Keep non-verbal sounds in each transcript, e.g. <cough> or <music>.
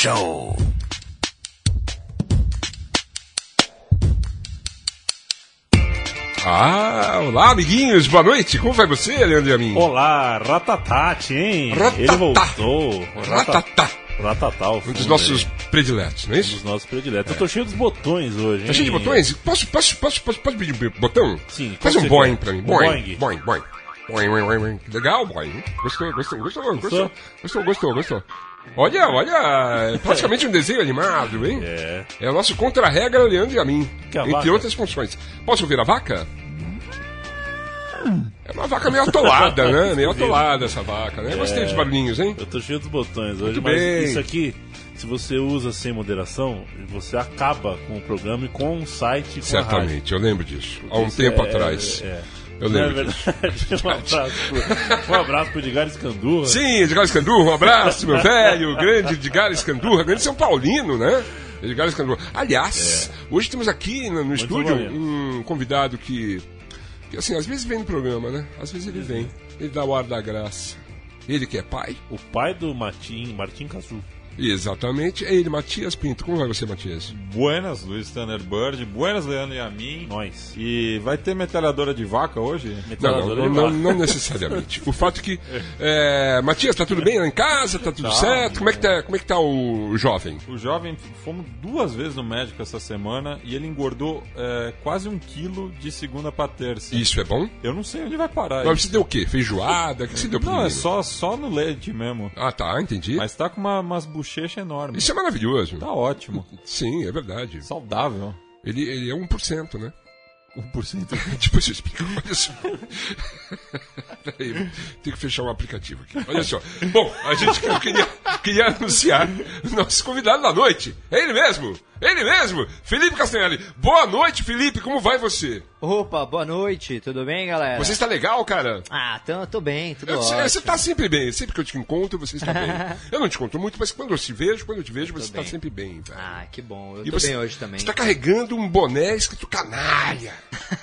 Show. Ah, olá, amiguinhos, boa noite. Como vai você, Leandro e a mim? Olá, Ratatati, hein? Ratatá. Ele voltou. Ratatá. Ratatá, o Um filme dos nossos aí. prediletos, não é Um isso? dos nossos prediletos. Eu tô cheio dos botões hoje, hein? Tá cheio de botões? Posso, posso, posso, posso, pode pedir um botão? Sim, Faz um boing quer? pra mim. Um Boing, boing? boing, boing. Boing, boing, boing, boing. Legal, boing. Gostou, gostou, gostou, gostou. Gostou, gostou, gostou. Olha, olha, é praticamente um desenho animado, hein? É. É o nosso contra-regra, Leandro e a mim. A entre vaca? outras funções. Posso ouvir a vaca? É uma vaca meio atolada, né? <laughs> Meio atolada essa vaca, né? Gostei dos barulhinhos, hein? Eu tô cheio dos botões hoje, Muito mas bem. isso aqui, se você usa sem moderação, você acaba com o programa e com o site com. Certamente, eu lembro disso. Há um Isso tempo é- atrás. É. Eu é lembro disso. verdade. <laughs> um abraço pro, um abraço pro Edgar Escandurra. Sim, Edgar Escandurra, um abraço, meu velho, grande Edgar Escandurra, grande São Paulino, né? Edgar Escandurra. Aliás, hoje temos aqui no, no estúdio um convidado que, que, assim, às vezes vem no programa, né? Às vezes ele vem, ele dá o ar da graça. Ele que é pai? O pai do Martim, Martim Cazu. Exatamente, é ele, Matias Pinto. Como vai você, Matias? Buenas, Luiz Thunderbird. Buenas, Leandro e a mim. Nós. E vai ter metralhadora de vaca hoje? Não, não, não, de não, vaca. não necessariamente. O fato é que. <laughs> É, Matias, tá tudo bem lá em casa? Tá tudo Tá. certo? Como é, que tá, como é que tá o jovem? O jovem, fomos duas vezes no médico essa semana e ele engordou é, quase um quilo de segunda pra terça. Isso é bom? Eu não sei onde vai parar. Mas isso. você deu o quê? Feijoada? O que você deu pro Não, é só, só no leite mesmo. Ah, tá, entendi. Mas tá com uma, umas bochechas enormes. Isso é maravilhoso. Tá ótimo. Sim, é verdade. Saudável. Ele, ele é 1%, né? 1%. <laughs> Depois eu explico. Olha <laughs> só. Peraí, tem que fechar o aplicativo aqui. Olha só. Bom, a gente queria, queria anunciar o nosso convidado da noite. É ele mesmo! Ele mesmo! Felipe Castanhari. Boa noite, Felipe. Como vai você? Opa, boa noite, tudo bem, galera? Você está legal, cara? Ah, tô, tô bem, tudo Eu- ótimo. Você está sempre bem. Sempre que eu te encontro, você está bem. <laughs> Eu não te encontro muito, mas quando eu te vejo, quando eu te vejo, você está sempre bem, velho. Ah, que bom, eu E tô você bem hoje também. está carregando um boné escrito canalha.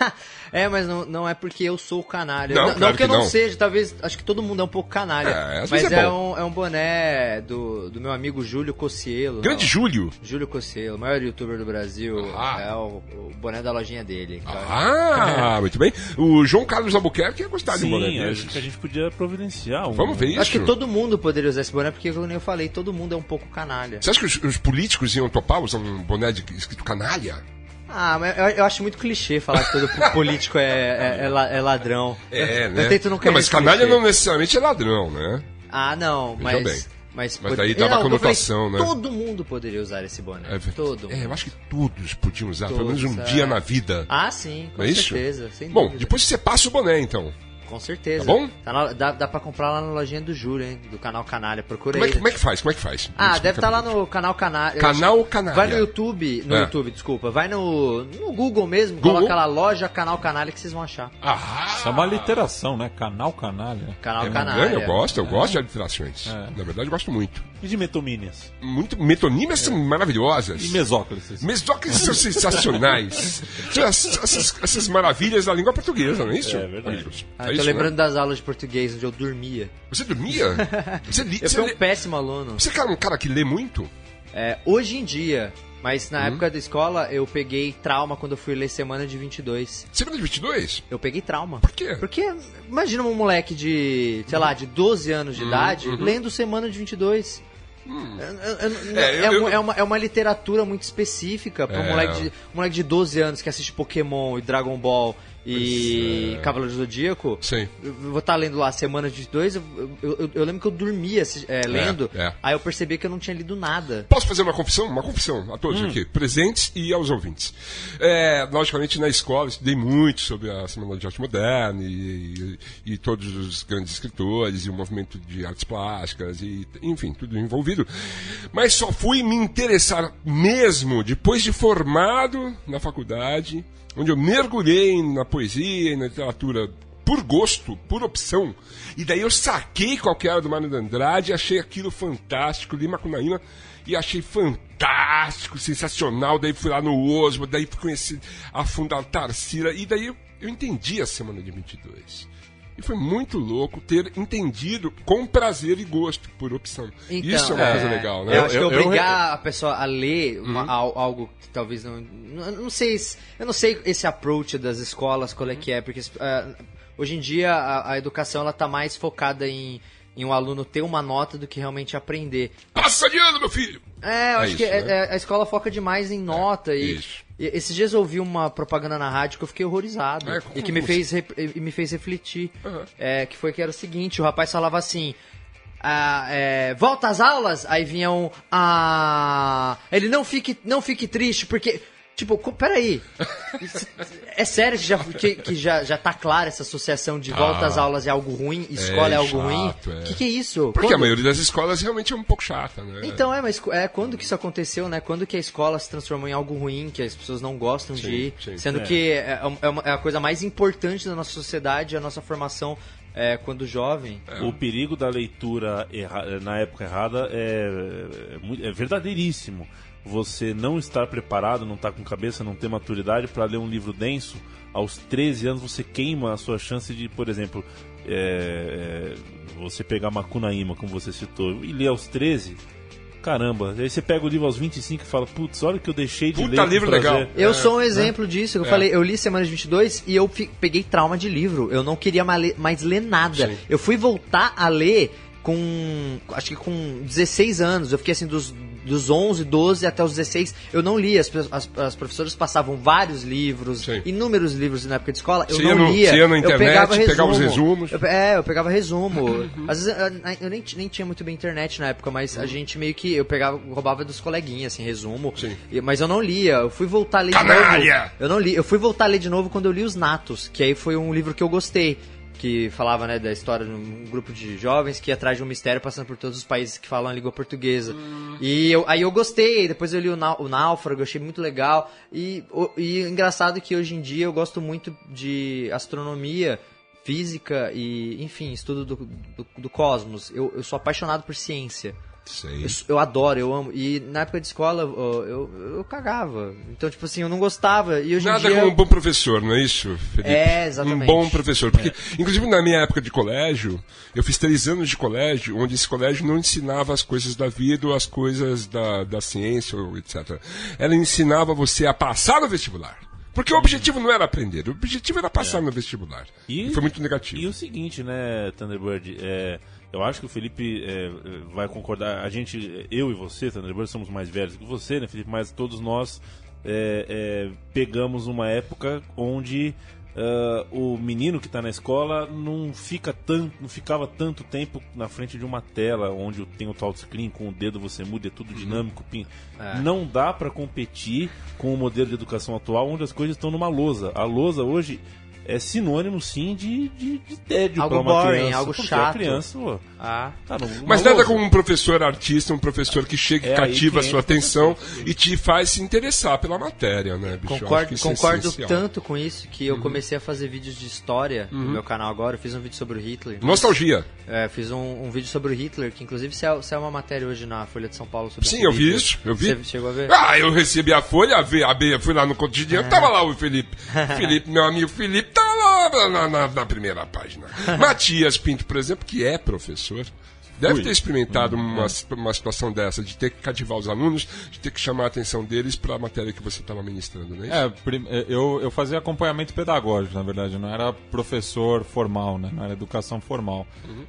<laughs> é, mas não, não é porque eu sou canalha. Não, Não, claro eu que não, não. seja, talvez, acho que todo mundo é um pouco canalha. É, às mas vezes é é, um, é um boné do, do meu amigo Júlio Cossielo. Grande não, Júlio. Júlio Cossielo, maior youtuber do Brasil. Ah. É o, o boné da lojinha dele. Ah, <laughs> muito bem. O João Carlos Albuquerque ia gostar de um boné Sim, desse. acho que a gente podia providenciar um. Vamos ver isso. Acho que todo mundo poderia usar esse boné, porque, como eu falei, todo mundo é um pouco canalha. Você acha que os, os políticos iam topar usar um boné de, escrito canalha? Ah, mas eu, eu acho muito clichê falar que todo <laughs> político é, é, é é ladrão. É, eu, né? Eu tento não cair mas canalha clichê. não necessariamente é ladrão, né? Ah, não, Veja mas. bem. Mas, Mas pod- daí dava Não, eu falei, conotação, né? Todo mundo poderia usar esse boné. É, todo. é, eu acho que todos podiam usar, pelo Todos, menos um é. dia na vida. Ah, sim, com é isso? certeza. Sem Bom, dúvida. depois você passa o boné, então. Com certeza. Tá bom? na- dá, dá pra comprar lá na lojinha do Júlio, hein? Do canal Canalha. Procura Como é, aí. que- como é que faz? Como é que faz? Ah, deve estar lá pra no canal Canalha. Canal Canalha. Vai no YouTube, no É. YouTube, desculpa. Vai no, no Google mesmo, Google? coloca lá loja Canal Canalha que vocês vão achar. Ah, Isso é uma literação, né? Canal canalha. Canal é Canalha. eu gosto, eu gosto de aliterações. É. Na verdade, eu gosto muito. E de metomínias? muito metonímias são maravilhosas. E mesóclises. Mesóclises são sensacionais. São as- essas, essas maravilhas da língua portuguesa, não é isso? É verdade. Ah, É tô isso, lembrando né? das aulas de português onde eu dormia. Você dormia? <laughs> Você, li, Eu você, fui um lê- péssimo aluno. você é um cara que lê muito? É, hoje em dia, mas Hum. na época da escola eu peguei trauma quando eu fui ler Semana de 22. Semana de 22? Eu peguei trauma. Por quê? Porque imagina um moleque de, sei lá, de 12 anos de idade lendo Semana de 22. Eu- É, eu- é, eu- uma- é uma, é uma literatura muito específica para um É. moleque de, um moleque de 12 anos que assiste Pokémon e Dragon Ball e é. Cavaleiro do Zodíaco. Sim. Eu vou estar lendo lá Semana de 22, eu, eu, eu- lembro que eu dormia assi- é, lendo, é. aí eu percebi que eu não tinha lido nada. Posso fazer uma confissão? Uma confissão a todos aqui, presentes e aos ouvintes. É, logicamente, na escola, eu estudei muito sobre a Semana de Arte Moderna e, e- e todos os grandes escritores e o movimento de artes plásticas e, enfim, tudo envolvido. Mas só fui me interessar mesmo depois de formado na faculdade, onde eu mergulhei na poesia e na literatura por gosto, por opção. E daí eu saquei qual que era do Mário de Andrade, achei aquilo fantástico, li Macunaíma e achei fantástico, sensacional. Daí fui lá no Osmo, daí fui conhecer a fundo a Tarsila, e daí eu, eu entendi a Semana de 22. E foi muito louco ter entendido com prazer e gosto, por opção. Então, Isso é uma é, coisa legal, Eu né? acho que Eu- eu- obrigar a pessoa a ler uma- al- algo que talvez não, não. não sei. se- Eu não sei esse approach das escolas, qual é que é, porque ah, hoje em dia a, a educação ela tá mais focada em, em um aluno ter uma nota do que realmente aprender. Passa de ano, meu filho! É, eu É acho que isso, é- né? é- a escola foca demais em nota e, isso. Esses dias eu ouvi uma propaganda na rádio que eu fiquei horrorizado É, e que me fez e me fez refletir, Uhum. é, que foi que era o seguinte, o rapaz falava assim, ah, é, volta às aulas, aí vinha um, ah, ele não fique, não fique triste porque Tipo, peraí. É sério que, já, que, que já, já tá clara essa associação de volta Ah. às aulas é algo ruim, escola é, algo chato, ruim? é. O que, que é isso? Porque a Quando- maioria das escolas realmente é um pouco chata, né? então, é, mas é, quando que isso aconteceu, né? Quando que a escola se transformou em algo ruim, que as pessoas não gostam de ir, sim. sendo É. que é, é uma- é a coisa mais importante da nossa sociedade, a nossa formação é, quando jovem. O perigo da leitura erra- na época errada é, é é verdadeiríssimo. Você não estar preparado, não estar com cabeça, não ter maturidade para ler um livro denso, aos 13 anos você queima a sua chance de, por exemplo, é, é, você pegar Macunaíma, como você citou, e ler aos 13. Caramba, aí você pega o livro aos 25 e fala, putz, olha o que eu deixei de Puta ler. com livro prazer." legal. Eu É, sou um exemplo disso. Eu falei, eu li Semana de 22 e eu peguei trauma de livro. Eu não queria mais ler, mais ler nada. Sim. Eu fui voltar a ler com. Acho que com 16 anos. Eu fiquei assim dos, dos 11, 12 até os 16. Eu não li. As, as, as professoras passavam vários livros, Sim. inúmeros livros na época de escola. Eu Você não no- lia. ia na eu internet, pegava resumo. pegava os resumos. Eu é, eu pegava resumo. Às vezes eu, eu nem, nem tinha muito bem internet na época, mas a gente meio que. Eu pegava, roubava dos coleguinhas, assim, resumo. Sim. Mas eu não lia, eu fui voltar a ler de Canalha! novo. Eu não li, eu fui voltar a ler de novo quando eu li Os Natos, que aí foi um livro que eu gostei. Que falava, né, da história de um grupo de jovens que ia atrás de um mistério passando por todos os países que falam a língua portuguesa. E eu, aí eu gostei, depois eu li o, o Náufrago, achei muito legal. E, o- e engraçado que hoje em dia eu gosto muito de astronomia, física e, enfim, estudo do, do, do cosmos. Eu, eu sou apaixonado por ciência. Sei. Eu, eu adoro, eu amo. E na época de escola eu, eu, eu cagava. Então, tipo assim, eu não gostava. E hoje em Nada dia. como um bom professor, não é isso, Felipe? É, exatamente. Um bom professor. Porque, inclusive, na minha época de colégio, eu fiz três anos de colégio, onde esse colégio não ensinava as coisas da vida ou as coisas da, da ciência, ou etc. Ela ensinava você a passar no vestibular. Porque o objetivo não era aprender, o objetivo era passar no vestibular. E, foi muito negativo. E o seguinte, né, Thunderbird, é, eu acho que o Felipe é, vai concordar. A gente, eu e você, Thunderbird, somos mais velhos que você, né, Felipe? Mas todos nós é, é, pegamos uma época onde ah, o menino que está na escola não fica tanto, não ficava tanto tempo na frente de uma tela onde tem o touchscreen, com o dedo você muda, é tudo dinâmico. pin- Não dá para competir com o modelo de educação atual, onde as coisas estão numa lousa. A lousa hoje é sinônimo, sim, de, de, de tédio Algo para uma boring, criança. algo chato. A criança, pô, Ah. tá numa Mas nada como um professor artista, um professor que chega e É cativa a sua atenção e te faz se interessar pela matéria, né, bicho? Concordo, é concordo essencial. tanto com isso que eu Uhum. comecei a fazer vídeos de história no meu canal agora. Eu fiz um vídeo sobre o Hitler. Nostalgia. É, fiz um, um vídeo sobre o Hitler, que inclusive saiu, saiu uma matéria hoje na Folha de São Paulo sobre Sim, eu vi isso, eu vi. Você chegou a ver? Ah, eu recebi a folha, a B, a B fui lá no cotidiano, tava lá o Felipe. <laughs> Felipe, meu amigo Felipe, tá lá na, na- na primeira página. <laughs> Matias Pinto, por exemplo, que é professor, deve Fui. ter experimentado uma, uma situação dessa, de ter que cativar os alunos, de ter que chamar a atenção deles para a matéria que você estava ministrando, né? É, prim- eu, eu fazia acompanhamento pedagógico, na verdade, não era professor formal, né? Não era educação formal.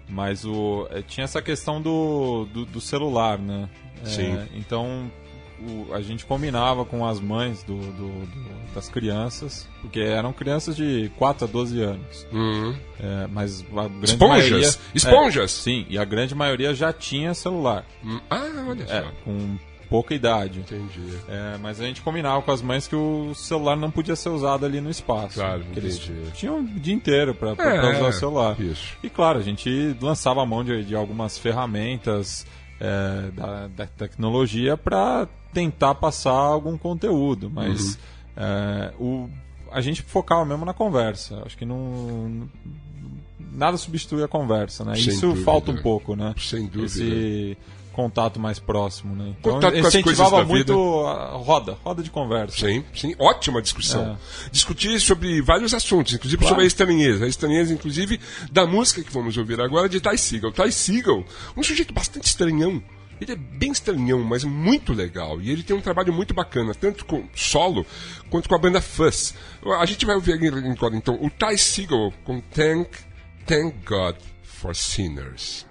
Mas o, eh, tinha essa questão do, do, do celular, né? É, Sim. então o- a gente combinava com as mães do, do- do- das crianças, porque eram crianças de 4 a 12 anos. Uhum. É, mas a grande Esponjas? maioria. Esponjas? É, sim, e a grande maioria já tinha celular. Hum, Ah, olha É, só. com pouca idade. Entendi. É, mas a gente combinava com as mães que o celular não podia ser usado ali no espaço. Claro, porque eles entendi. tinham o dia inteiro para É, usar o celular. isso. E claro, a gente lançava a mão de, de algumas ferramentas é, da, da tecnologia para tentar passar algum conteúdo, mas Uhum. é, o, a gente focava mesmo na conversa. Acho que não. Nada substitui a conversa, né? Sem Isso dúvida. falta um pouco, né? Sem dúvida. Esse contato mais próximo, né? Então Contato com as coisas da muito a roda, roda de conversa. Sim, sim, ótima discussão. Discutir sobre vários assuntos, inclusive Claro. sobre a estranheza. A estranheza, inclusive, da música que vamos ouvir agora de Ty Segall. Ty Segall, um sujeito bastante estranhão. Ele é bem estranhão, mas muito legal. E ele tem um trabalho muito bacana, tanto com solo quanto com a banda Fuzz. A gente vai ouvir agora, então, o Ty Segall com Thank, Thank God for Sinners.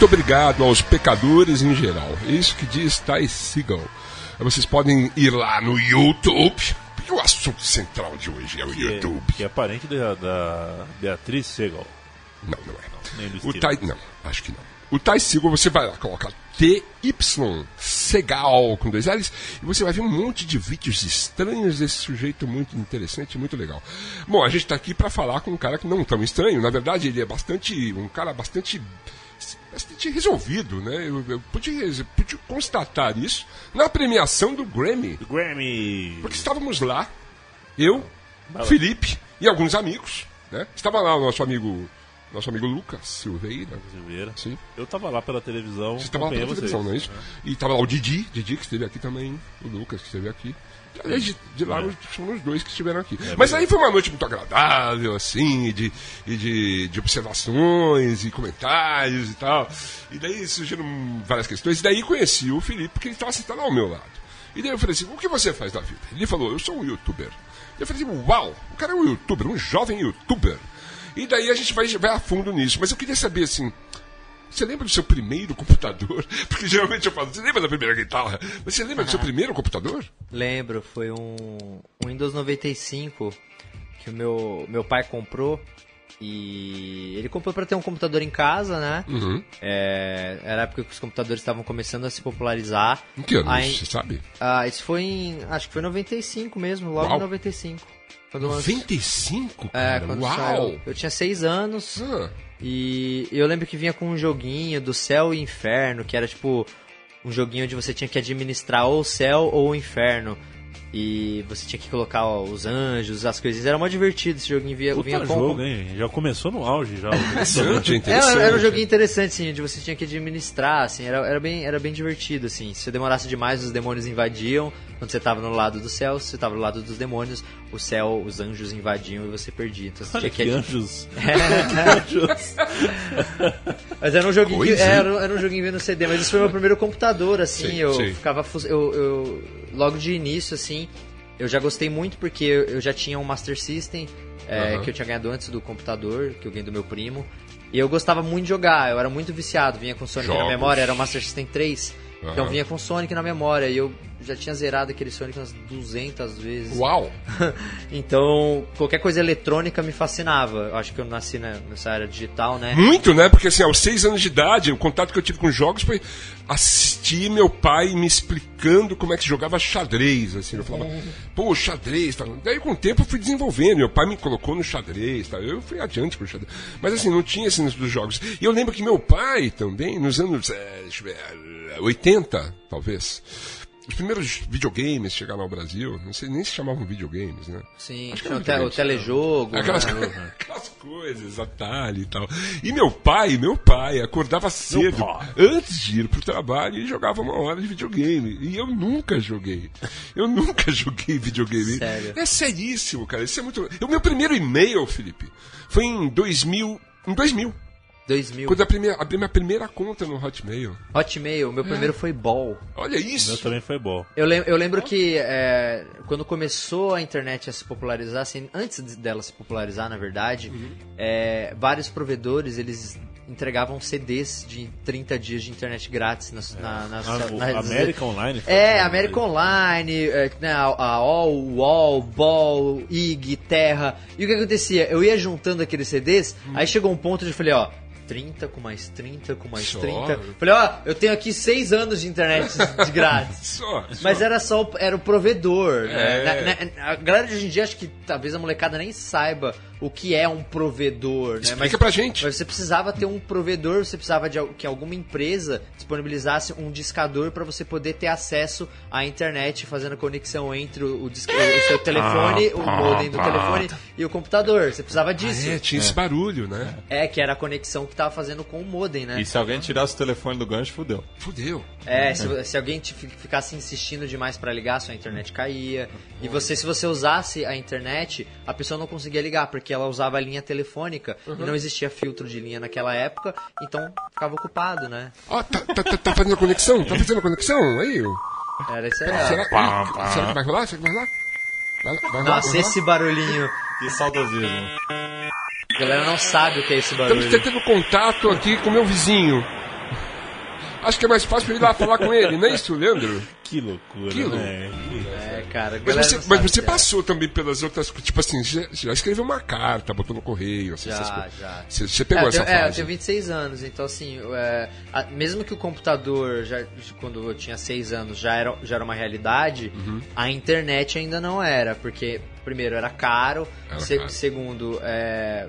Muito obrigado aos pecadores em geral. É isso que diz Ty Segall. Vocês podem ir lá no YouTube, porque o assunto central de hoje é o Que é, YouTube. que é parente da, da Beatriz Segal. Não, não é. Do O. Ty, não, acho que não. O Ty Segall, você vai lá colocar TY Segal com dois L's e você vai ver um monte de vídeos estranhos desse sujeito muito interessante, muito legal. Bom, a gente está aqui para falar com um cara que não tão estranho. Na verdade, ele é bastante um cara bastante bastante resolvido, né? Eu, eu pude, constatar isso na premiação do Grammy. Grammy! Porque estávamos lá, eu, Felipe e alguns amigos, né? Estava lá o nosso amigo, nosso amigo Lucas Silveira, Silveira. sim. Eu tava lá pela televisão. Você estava lá pela televisão, vocês. não é isso? E estava lá o Didi, Didi que esteve aqui também, o Lucas que esteve aqui. Aliás, de, de lá É. foram os dois que estiveram aqui. Mas aí foi uma noite muito agradável, assim, e de, e de, de observações e comentários e tal. E daí surgiram várias questões. E daí conheci o Felipe, porque ele estava sentado ao meu lado. E daí eu falei assim: o que você faz da vida? Ele falou: eu sou um youtuber. Eu falei assim: uau, o cara é um youtuber, um jovem youtuber. E daí a gente vai, vai a fundo nisso. Mas eu queria saber assim. Você lembra do seu primeiro computador? <laughs> Porque geralmente eu falo, você lembra da primeira guitarra? Mas você lembra do seu primeiro computador? Lembro, foi um, um Windows 95 que o meu, meu pai comprou. E ele comprou para ter um computador em casa, né? Uhum. É, era a época que os computadores estavam começando a se popularizar. Em que ano, Aí- você sabe? Ah, isso foi em. Acho que foi em 95 mesmo, logo Uau. em 95. Quando lanç- 95, É, cara? quando Uau! saiu. Eu tinha 6 anos. Ah, E eu lembro que vinha com um joguinho do céu e inferno, que era tipo um joguinho onde você tinha que administrar ou o céu ou o inferno. E você tinha que colocar ó, os anjos, as coisas. Era mó divertido esse joguinho. Vinha, Puta vinha com. jogo, hein? Já começou no auge já. <laughs> interessante, interessante. era um joguinho interessante, assim, onde você tinha que administrar, assim, era, era, bem, era bem divertido, assim. Se você demorasse demais, os demônios invadiam. Quando você tava no lado do céu, se você tava no lado dos demônios, o céu, os anjos invadiam e você perdia. Então você Olha tinha que que anjos. <laughs> anjos. <laughs> Mas era um joguinho que, Coisa, era, era um joguinho vendo CD, mas esse foi meu primeiro computador, assim, Sim, eu sim. ficava eu, eu logo de início assim, eu já gostei muito porque eu, já tinha um Master System é, Aham. que eu tinha ganhado antes do computador, que eu ganhei do meu primo. E eu gostava muito de jogar, eu era muito viciado, vinha com Sonic na Jogos. memória, era o Master System 3. Então Aham. vinha com Sonic na memória e eu já tinha zerado aquele Sonic umas 200 vezes. Uau! <laughs> Então, qualquer coisa eletrônica me fascinava. Eu acho que eu nasci nessa área digital, né? Muito, né? Porque assim, aos seis anos de idade, o contato que eu tive com jogos foi assistir meu pai me explicando como é que se jogava xadrez. Assim, eu falava, <laughs> pô, xadrez. Tá. Daí com o tempo eu fui desenvolvendo. Meu pai me colocou no xadrez. Tá. Eu fui adiante com o xadrez. Mas assim, não tinha esse dos jogos. E eu lembro que meu pai também, nos anos é, ver, 80, talvez. Os primeiros videogames chegaram ao Brasil, não sei nem se chamavam videogames, né? Sim, Acho que o, te- o telejogo. Aquelas, né? <laughs> aquelas coisas, Atari e tal. E meu pai, meu pai, acordava cedo, antes de ir pro trabalho, e jogava uma hora de videogame. E eu nunca joguei. Eu nunca <laughs> joguei videogame. Sério? É seríssimo, cara. Isso é muito. O meu primeiro e-mail, Felipe, foi em 2000. Em 2000. 2000. Quando eu primeira, abri minha primeira conta no Hotmail. Hotmail, meu primeiro foi Ball. Olha O meu isso. também foi bom. Eu, lem- eu lembro que é, quando começou a internet a se popularizar, assim, antes de- dela se popularizar, na verdade, Uhum. é, vários provedores eles entregavam CDs de 30 dias de internet grátis nas, na, nas, A, o nas- América Online. É, América né? Online, é, né, a a AOL, UOL, BOL, IG, Terra. E o que acontecia? Eu ia juntando aqueles CDs, Hum. aí chegou um ponto de eu falei, ó, 30 com mais 30 com mais Só? 30. Falei, ó, eu tenho aqui 6 anos de internet de grátis. <laughs> Só. Mas só. era só o, era o provedor. né? É. Na- na- a galera de hoje em dia acho que talvez a molecada nem saiba o que é um provedor, né? Explica pra gente. Mas você precisava ter um provedor, você precisava de que alguma empresa disponibilizasse um discador para você poder ter acesso à internet, fazendo a conexão entre o, o o seu telefone, o modem do telefone e o computador. Você precisava disso. Ah, é, tinha esse barulho, né? É, que era a conexão que tava fazendo com o modem, né? E se alguém tirasse o telefone do gancho, fudeu. Fudeu. É, se, se alguém ficasse insistindo demais pra ligar, sua internet caía. E você, se você usasse a internet, a pessoa não conseguia ligar, porque ela usava a linha telefônica e não existia filtro de linha naquela época, então ficava ocupado, né? Ó, tá, tá, tá, tá fazendo conexão? Tá fazendo conexão? Aí? Era isso aí. Será, será que vai rolar? Será que vai rolar? Vai, vai rolar? Nossa, vai rolar? esse barulhinho. Que saudosismo. A galera não sabe o que é esse Estamos barulho. tentando contato aqui com meu vizinho. Acho que é mais fácil ir lá falar com ele, não é isso, Leandro? Que loucura, Que né? É, cara. Mas você, mas você que é. passou também pelas outras coisas, tipo assim, já, já escreveu uma carta, botou no correio, assim, essas Já, coisas. já. Você, você É, pegou eu essa tenho, é, eu fase. tenho 26 anos, então assim, é, a- mesmo que o computador, já, quando eu tinha 6 anos, já era, já era uma realidade, Uhum. a internet ainda não era, porque, primeiro, era caro, Era se- caro. segundo, é,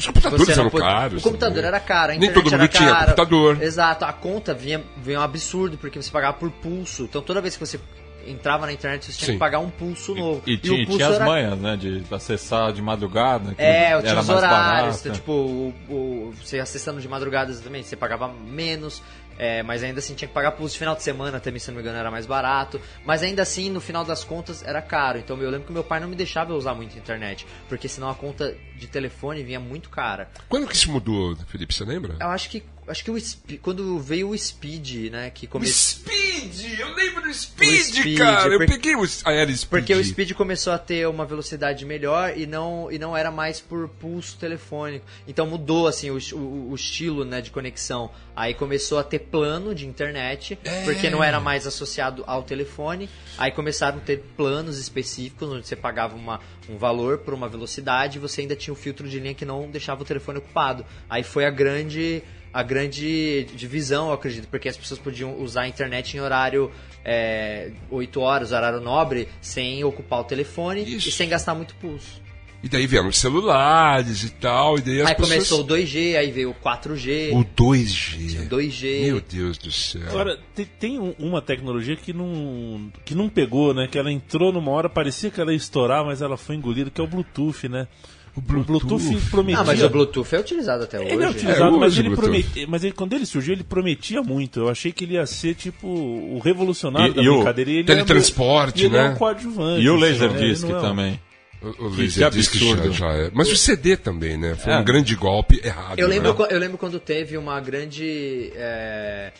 Os computadores eram pode- caros. O computador também. era caro, a Nem internet todo mundo era tinha cara. computador. Exato, a conta vinha, vinha um absurdo, porque você pagava por pulso. Então toda vez que você entrava na internet, você tinha Sim. que pagar um pulso novo. E, o tinha, pulso tinha as era manhas, né? De acessar de madrugada. que É, eu tinha os horários, barato. então, tipo, o, o- você acessando de madrugada também, você pagava menos, é, mas ainda assim tinha que pagar pulso de final de semana também, se não me engano, era mais barato. Mas ainda assim, no final das contas, era caro. Então eu lembro que meu pai não me deixava usar muito a internet, porque senão a conta de telefone vinha muito cara. Quando que isso mudou, Felipe, você lembra? Eu acho que acho que o quando veio o Speed, né, que O começou Speed! Eu lembro do Speed, Speed, cara! Eu porque- peguei o... Ah, era Speed. Porque o Speed começou a ter uma velocidade melhor e não, e não era mais por pulso telefônico. Então mudou assim o, o, o estilo né, de conexão. Aí começou a ter plano de internet, É. porque não era mais associado ao telefone. Aí começaram a ter planos específicos, onde você pagava uma, um valor por uma velocidade e você ainda tinha o filtro de linha que não deixava o telefone ocupado. Aí foi a grande a grande divisão, eu acredito, porque as pessoas podiam usar a internet em horário é, 8 horas, horário nobre, sem ocupar o telefone Isso. e sem gastar muito pulso. E daí vieram os celulares e tal, e daí as aí pessoas... começou o 2G, aí veio o 4G, O 2G. 2G. Meu Deus do céu. Agora, tem, tem um- uma tecnologia que não, que não pegou, né? Que ela entrou numa hora, parecia que ela ia estourar, mas ela foi engolida, que é o Bluetooth, né? O Bluetooth, prometia... Ah, mas o Bluetooth é utilizado até hoje. Ele é utilizado, É, mas, ele o Bluetooth. promete- mas ele, quando ele surgiu, ele prometia muito. Eu achei que ele ia ser, tipo, o revolucionário E- da e o brincadeira. E ele teletransporte, é, e ele né? é um coadjuvante. E o assim, Laserdisc né? É um- também. O, o Que- Laserdisc já, já é. Mas o CD também, né? Foi É. um grande golpe errado. Eu lembro, né? eu lembro quando teve uma grande. é,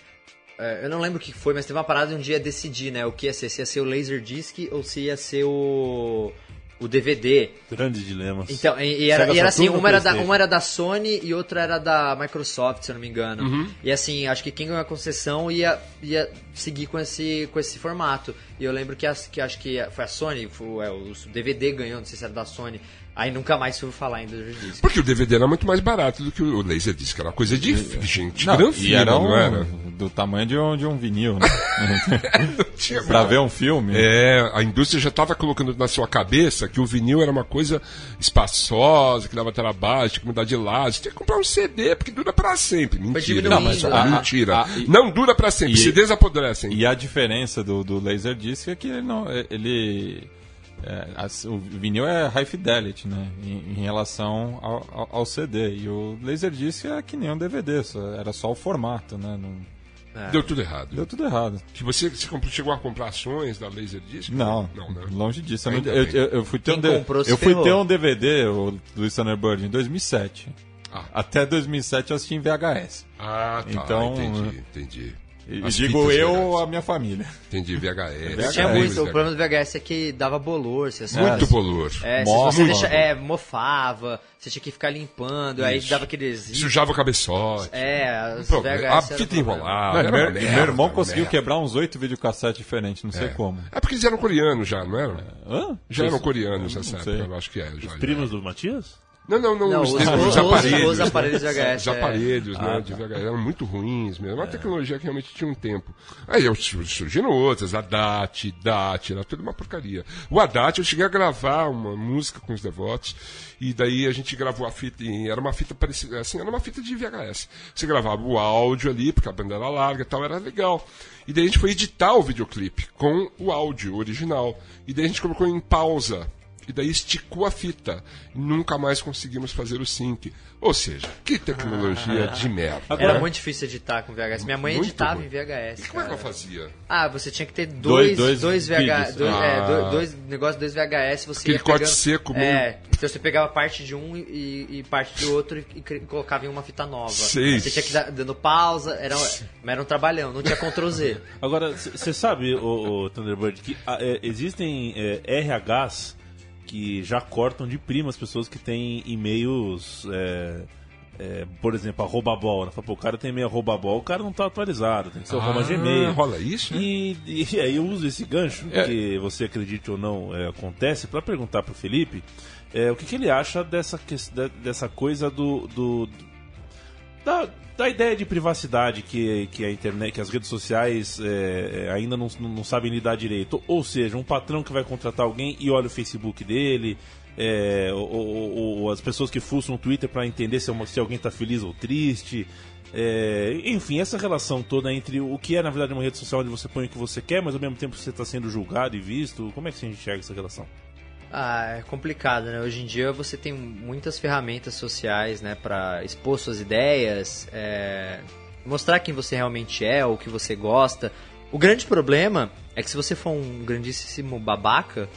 é, eu não lembro o que foi, mas teve uma parada um dia decidir, né? O que ia ser, se ia ser o Laserdisc ou se ia ser o. o DVD. Grandes dilemas. Então, e, e era, e era assim, uma era, da, uma era da Sony e outra era da Microsoft, se eu não me engano. Uhum. E assim, acho que quem ganhou a concessão ia, ia seguir com esse, com esse formato. E eu lembro que, as, que acho que foi a Sony, foi, é, o DVD ganhou, não sei se era da Sony. Aí nunca mais fui falar em Laserdisc. Porque o DVD era muito mais barato do que o Laserdisc. Era uma coisa de gente Não, granfina, era um não era? do tamanho de um, de um vinil, né? <laughs> Tinha pra ver um filme. É, a indústria já estava colocando na sua cabeça que o vinil era uma coisa espaçosa, que dava trabalho, tinha que mudar de lado. Você tinha que comprar um CD, porque dura pra sempre. Mentira. Não, mas, ah, A- mentira. a- e- não dura pra sempre. e- CDs apodrecem. E a diferença do, do Laserdisc é que ele não. Ele. É, as- o vinil é high fidelity, né? Em, em relação ao, ao- ao CD. E o Laserdisc é que nem um DVD, só- era só o formato, né? Não- Deu tudo errado. deu tudo errado. Que você, você comprou- chegou a comprar ações da Laserdisc? Não, Não, né? longe disso. Eu, não- eu, eu- eu fui ter, Quem um, comprou eu fui ferrou. ter um DVD, o Luiz Thunderbird, em 2007. Ah. Até 2007 eu assisti em VHS. Ah, tá. Então, entendi, entendi. E As digo eu VHS. a minha família. Entendi, VHS. VHS. Tinha É, muito. VHS. O problema do VHS é que dava bolor. Você Muito bolor. É, você deixa, é, mofava, você tinha que ficar limpando, aí dava aqueles. Sujava o cabeçote. É, os. VHS. A fita enrolada. Não, meu, meu irmão conseguiu merda. quebrar uns oito videocassetes diferentes, não sei como. É porque eles eram coreanos já, não eram? Hã? Já eram coreanos sei. época, eu acho que é. Já, já. Primos do Matias? Não, não, não, Não, os, os- os os- aparelhos. os aparelhos VHS, Os é. aparelhos, né, Ah, de tá. VHS eram muito ruins mesmo. Uma tecnologia que realmente tinha um tempo. Aí eu- surgiram outras, a DAT, DAT, era tudo uma porcaria. O Haddad, eu cheguei a gravar uma música com os devotos, e daí a gente gravou a fita, era uma fita parecida, assim, era uma fita de VHS. Você gravava o áudio ali, porque a banda era larga e tal, era legal. E daí a gente foi editar o videoclipe com o áudio original. E daí a gente colocou em pausa e daí esticou a fita. E nunca mais conseguimos fazer o sync. Ou seja, que tecnologia de merda. Era muito difícil editar com VHS. Minha mãe editava ruim. em VHS. E como é que ela fazia? Ah, você tinha que ter dois, Dois- dois, dois VH, vídeos. dois, é, Ah. dois, dois negócios, dois VHS, você Aquele ia corte pegando- seco É, então você pegava parte de um e, e parte do outro e, cri- colocava em uma fita nova. Sei. Aí Você tinha que dar dando pausa, era, mas era um trabalhão, não tinha Ctrl Z. Agora, você sabe, o, Thunderbird, que ah, é, existem é, RHs que já cortam de prima as pessoas que têm e-mails, é, é, por exemplo, arrobabol. Né? Fala, pô, o cara tem e-mail arrobabol, o cara não tá atualizado, tem que ser arroba Gmail. Ah, rola isso? né? E, e aí eu uso esse gancho, que você acredite ou não é, acontece, para perguntar pro Felipe é, o que, que ele acha dessa, dessa coisa do, do- da, da ideia de privacidade que, que a internet, que as redes sociais é, é, ainda não, não sabem lidar direito. Ou seja, um patrão que vai contratar alguém e olha o Facebook dele, é, ou, ou- ou as pessoas que fuçam o Twitter para entender se, é se alguém está feliz ou triste. É, enfim, essa relação toda entre o que é na verdade uma rede social onde você põe o que você quer, mas ao mesmo tempo você está sendo julgado e visto. Como é que você enxerga essa relação? Ah, é complicado, né? Hoje em dia você tem muitas ferramentas sociais, né, para expor suas ideias, é, mostrar quem você realmente é, o que você gosta. O grande problema é que se você for um grandíssimo babaca,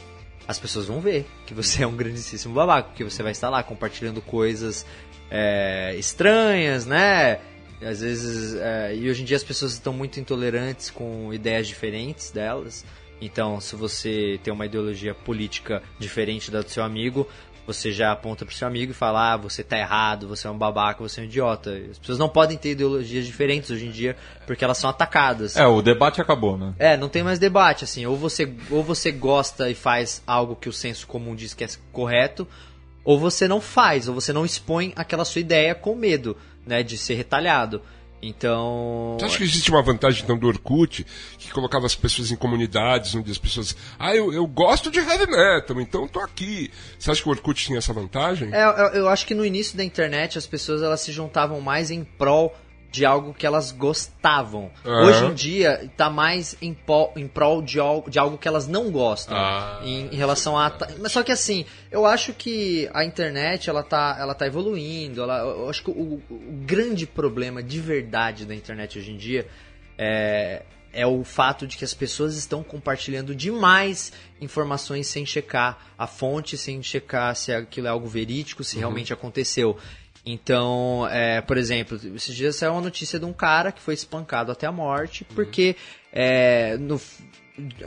as pessoas vão ver que você é um grandíssimo babaca, porque você vai estar lá compartilhando coisas é, estranhas, né? Às vezes, é, e hoje em dia as pessoas estão muito intolerantes com ideias diferentes delas. Então, se você tem uma ideologia política diferente da do seu amigo, você já aponta pro seu amigo e fala: ah, você tá errado, você é um babaca, você é um idiota. As pessoas não podem ter ideologias diferentes hoje em dia porque elas são atacadas. É, o debate acabou, né? É, não tem mais debate, assim, ou você, ou você gosta e faz algo que o senso comum diz que é correto, ou você não faz, ou você não expõe aquela sua ideia com medo, né, de ser retalhado. Então, Você acha que existe uma vantagem então do Orkut, que colocava as pessoas em comunidades, onde as pessoas. Ah, eu, eu gosto de heavy metal, então tô aqui. Você acha que o Orkut tinha essa vantagem? É, eu, eu acho que no início da internet as pessoas elas se juntavam mais em prol de algo que elas gostavam. Aham. Hoje em dia tá mais em, po- em prol de algo, de algo que elas não gostam. Ah. em, em relação a. Mas só que assim, eu acho que a internet ela tá, ela tá evoluindo. Ela, eu acho que o, o grande problema de verdade da internet hoje em dia é, é o fato de que as pessoas estão compartilhando demais informações sem checar a fonte, sem checar se aquilo é algo verídico, se realmente aconteceu. Então, é, por exemplo, esses dias saiu uma notícia de um cara que foi espancado até a morte porque é, no,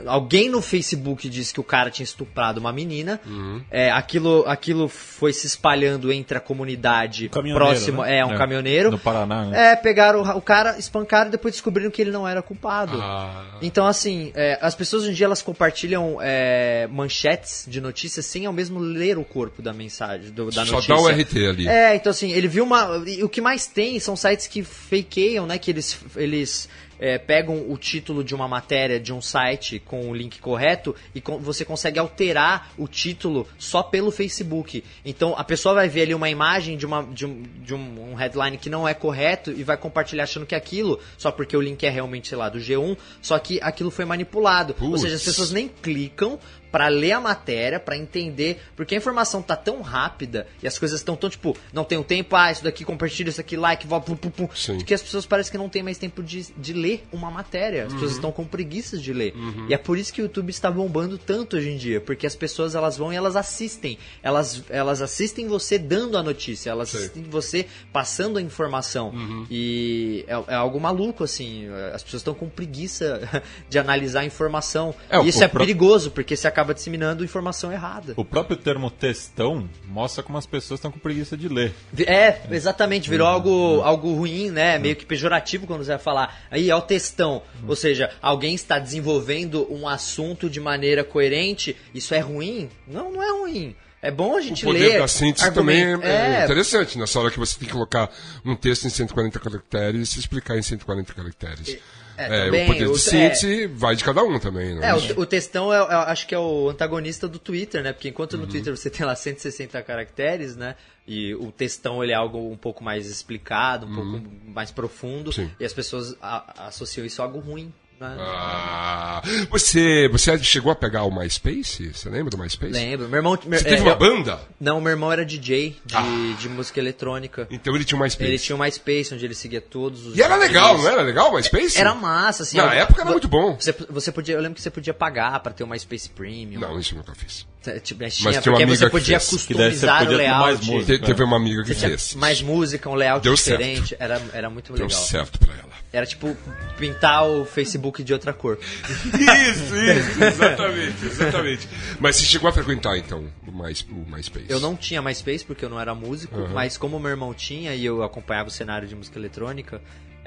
alguém no Facebook disse que o cara tinha estuprado uma menina. Uhum. É, aquilo, aquilo foi se espalhando entre a comunidade próxima. né? É, um É, caminhoneiro. No Paraná, né? É, pegaram o, o cara, espancaram e depois descobriram que ele não era culpado. Ah. Então, assim, é, as pessoas hoje em dia elas compartilham é, manchetes de notícias sem ao mesmo ler o corpo da mensagem, do- da Só notícia. dá o RT ali. É, então assim, ele viu uma. o que mais tem são sites que fakeiam, né? Que eles, eles é, pegam o título de uma matéria de um site com o link correto e com- você consegue alterar o título só pelo Facebook. Então a pessoa vai ver ali uma imagem de, uma, de, um, de um um headline que não é correto e vai compartilhar achando que é aquilo, só porque o link é realmente, sei lá, do G1, só que aquilo foi manipulado. Ou Putz. seja, as pessoas nem clicam pra ler a matéria, pra entender, porque a informação tá tão rápida e as coisas estão tão tipo, não tem o tempo, ah, isso daqui compartilha, isso aqui like, vó, pum, pum, pum, Sim. que as pessoas parecem que não tem mais tempo de, de ler uma matéria. As Uhum. pessoas estão com preguiças de ler. E é por isso que o YouTube está bombando tanto hoje em dia, porque as pessoas elas vão e elas assistem. Elas, elas assistem você dando a notícia, elas Sei. assistem você passando a informação. Uhum. E é, é algo maluco, assim. As pessoas estão com preguiça <laughs> de analisar a informação. É, e isso é perigoso, porque você acaba disseminando informação errada. O próprio termo textão mostra como as pessoas estão com preguiça de ler. É, exatamente, virou Uhum. algo, algo ruim, né? Meio que pejorativo quando você vai falar. Aí é o textão. Uhum. Ou seja, alguém está desenvolvendo um assunto de maneira coerente. Isso é ruim? Não, não é ruim. É bom a O gente poder ler. da síntese argumento- também é, é, interessante, nessa hora que você tem que colocar um texto em 140 caracteres e se explicar em 140 caracteres. É, É, também, o poder o- de síntese vai de cada um também, não É, o, o textão é, eu acho que é o antagonista do Twitter, né? Porque enquanto Uhum. no Twitter você tem lá 160 caracteres, né? E o textão ele é algo um pouco mais explicado, um pouco mais profundo. Uhum. Sim. E as pessoas a- associam isso a algo ruim. Ah, você, você chegou a pegar o MySpace? Você lembra do MySpace? Lembro. Meu irmão. meu- Você é, teve uma eu- banda? Não, meu irmão era DJ de, Ah. de música eletrônica. Então ele tinha um MySpace. Ele tinha um MySpace onde ele seguia todos os. E era legal, DJs. não era legal o MySpace? Era massa, assim. Na eu- época era muito bom. Você, você podia, eu lembro que você podia pagar pra ter o MySpace Premium. Não, isso eu nunca fiz. Tipo, mas Mas tinha, tinha uma porque amiga você que podia fez. Que daí você customizar o podia mais layout. música. Te- teve uma amiga que Você tinha fez. mais música, um layout Deu diferente. certo. Era, era muito Deu legal. certo pra ela. Era tipo pintar o Facebook de outra cor. Isso, isso, <laughs> exatamente, exatamente. Mas você chegou a frequentar, então, o, My, o MySpace? Eu não tinha MySpace porque eu não era músico, mas como meu irmão tinha e eu acompanhava o cenário de música eletrônica,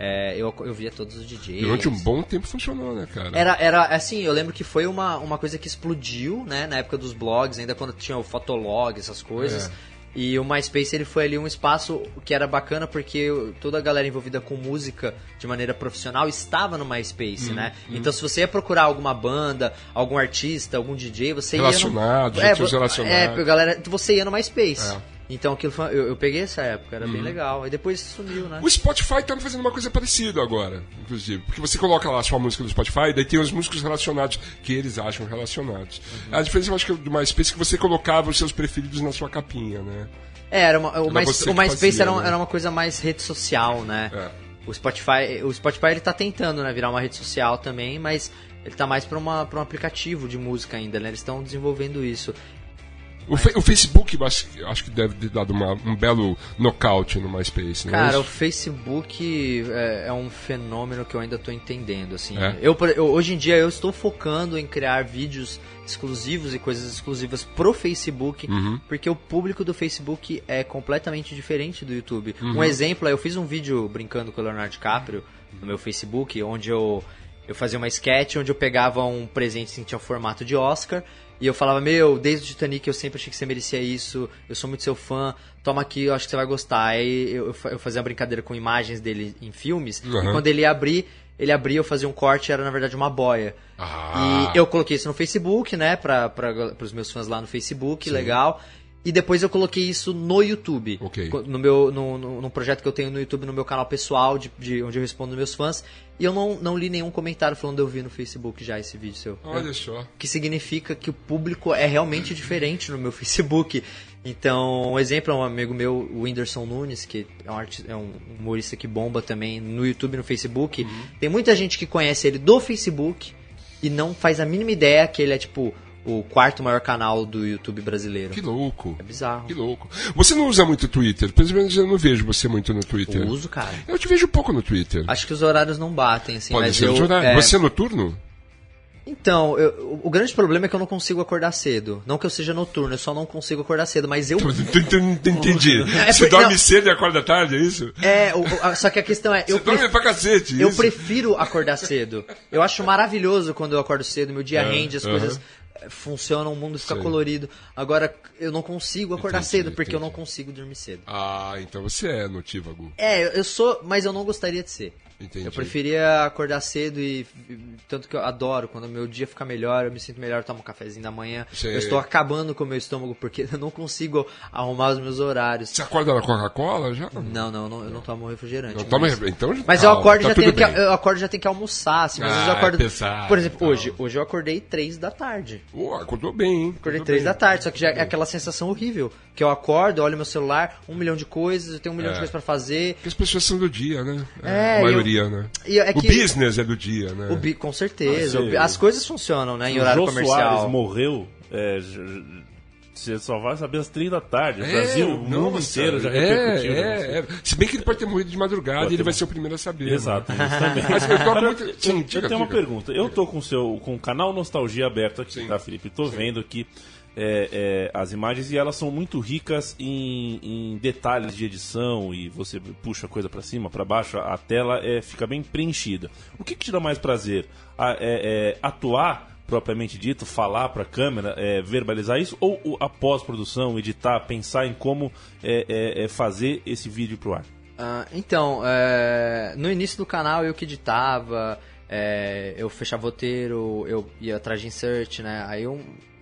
é, eu, eu via todos os DJs. Durante um bom tempo funcionou, né, cara? Era, era assim, eu lembro que foi uma, uma coisa que explodiu, né, na época dos blogs, ainda quando tinha o Fotolog, essas coisas. É. E o MySpace ele foi ali um espaço que era bacana porque toda a galera envolvida com música de maneira profissional estava no MySpace, Hum, né? Então se você ia procurar alguma banda, algum artista, algum DJ, você Relacionados, ia no... outros vo- relacionados. É, a galera, você ia no MySpace. É. Então aquilo foi, eu, eu peguei essa época, era Uhum. bem legal. E depois sumiu, né? O Spotify tá fazendo uma coisa parecida agora, inclusive. Porque você coloca lá a sua música no Spotify, daí tem os músicos relacionados, que eles acham relacionados. Uhum. A diferença, eu acho que do MySpace é que você colocava os seus preferidos na sua capinha, né? É, era uma, o, Era você o MySpace fazia, era, né? era uma coisa mais rede social, né? É. O Spotify, o Spotify ele tá tentando, né, virar uma rede social também, mas ele tá mais para um aplicativo de música ainda, né? Eles estão desenvolvendo isso. O, Fe- o Facebook, acho, acho que deve ter dado uma- um belo nocaute no MySpace, né? Cara, o Facebook é, é um fenômeno que eu ainda tô entendendo, assim. É? Eu, eu- hoje em dia eu estou focando em criar vídeos exclusivos e coisas exclusivas pro Facebook, Uhum. porque o público do Facebook é completamente diferente do YouTube. Uhum. Um exemplo é, eu fiz um vídeo brincando com o Leonardo DiCaprio no meu Facebook, onde eu, eu fazia uma sketch onde eu pegava um presente assim, que tinha o formato de Oscar, e eu falava, meu, desde o Titanic eu sempre achei que você merecia isso, eu sou muito seu fã, toma aqui, eu acho que você vai gostar. Aí eu, eu fa- eu fazia uma brincadeira com imagens dele em filmes, Uhum. e quando ele ia abrir, ele abria, eu fazia um corte, era na verdade uma boia. Ah. E eu coloquei isso no Facebook, né, pra, pros meus fãs lá no Facebook, legal. E depois eu coloquei isso no YouTube. Ok. Co- No meu, no, no, no projeto que eu tenho no YouTube, no meu canal pessoal, de, de onde eu respondo meus fãs. E eu não, não li nenhum comentário falando eu vi no Facebook já esse vídeo seu. Olha só. Que significa que o público é realmente diferente no meu <laughs> Facebook. Então, um exemplo é um amigo meu, o Whindersson Nunes, que é um, arti- é um humorista que bomba também no YouTube e no Facebook. Uhum. Tem muita gente que conhece ele do Facebook e não faz a mínima ideia que ele é, tipo, o quarto maior canal do YouTube brasileiro. Que louco. É bizarro. Que louco. Você não usa muito Twitter? Pelo menos eu não vejo você muito no Twitter. Eu uso, cara. Eu te vejo pouco no Twitter. Acho que os horários não batem, assim, Pode mas ser eu... jornal. é, Você é noturno? Então, eu- o grande problema é que eu não consigo acordar cedo. Não que eu seja noturno, eu só não consigo acordar cedo, mas eu. <laughs> Entendi. <laughs> É, Você dorme não. cedo e acorda tarde, é isso? É, o- o- só que a questão é, eu, Você dorme pra cacete, eu isso? prefiro acordar cedo. Eu acho maravilhoso quando eu acordo cedo, meu dia É, rende, as aham. coisas funcionam, o mundo fica Sei. colorido. Agora, eu não consigo acordar Entendi, cedo, porque eu entendi. não consigo dormir cedo. Ah, então você é notívago. É, eu sou, mas eu não gostaria de ser. Entendi. Eu preferia acordar cedo e. Tanto que eu adoro, quando o meu dia fica melhor, eu me sinto melhor, eu tomo um cafezinho da manhã. Sei. Eu estou acabando com o meu estômago porque <laughs> eu não consigo arrumar os meus horários. Você acorda na Coca-Cola já? Não, não, não, eu não tomo refrigerante. Não, toma, mas- então já- Mas eu calma, acordo tá já tenho que, eu acordo já tenho que almoçar, assim, às vezes eu Ah, acordo. é pesado, por exemplo, tal. hoje, hoje eu acordei 3 da tarde. Pô, acordou bem, hein? Acordei Acordou 3 bem. da tarde, só que já é aquela sensação horrível. Que eu acordo, olho meu celular, um milhão de coisas, eu tenho um milhão É. de coisas pra fazer. Porque as pessoas são do dia, né? É, a eu- maioria, né? E é O que- business é do dia, né? O bi, com certeza. Ah, o sim. as coisas funcionam, né, em o horário Jô comercial. Soares morreu, é, você só vai saber às três da tarde. O Brasil, o mundo nossa, inteiro já é, repercutiu. né? É, é. Se bem que ele pode ter morrido de madrugada Pode e ele vai ser o primeiro a saber. né? Exato, <laughs> isso também. Mas eu Agora, muito- eu- sim, eu diga, tenho uma pergunta. Eu tô com o seu com o canal Nostalgia aberto aqui, Sim. tá, Felipe? Tô vendo aqui é, é, as imagens e elas são muito ricas em, em detalhes de edição e você puxa a coisa pra cima, pra baixo, a tela é, fica bem preenchida. O que, que te dá mais prazer? A- é- é atuar propriamente dito, falar pra câmera, é, verbalizar isso, ou o- a pós-produção, editar, pensar em como é, é, é fazer esse vídeo pro ar? Ah, então, é, no início do canal eu que editava, eu fechava roteiro, eu ia atrás de insert, né? Aí um,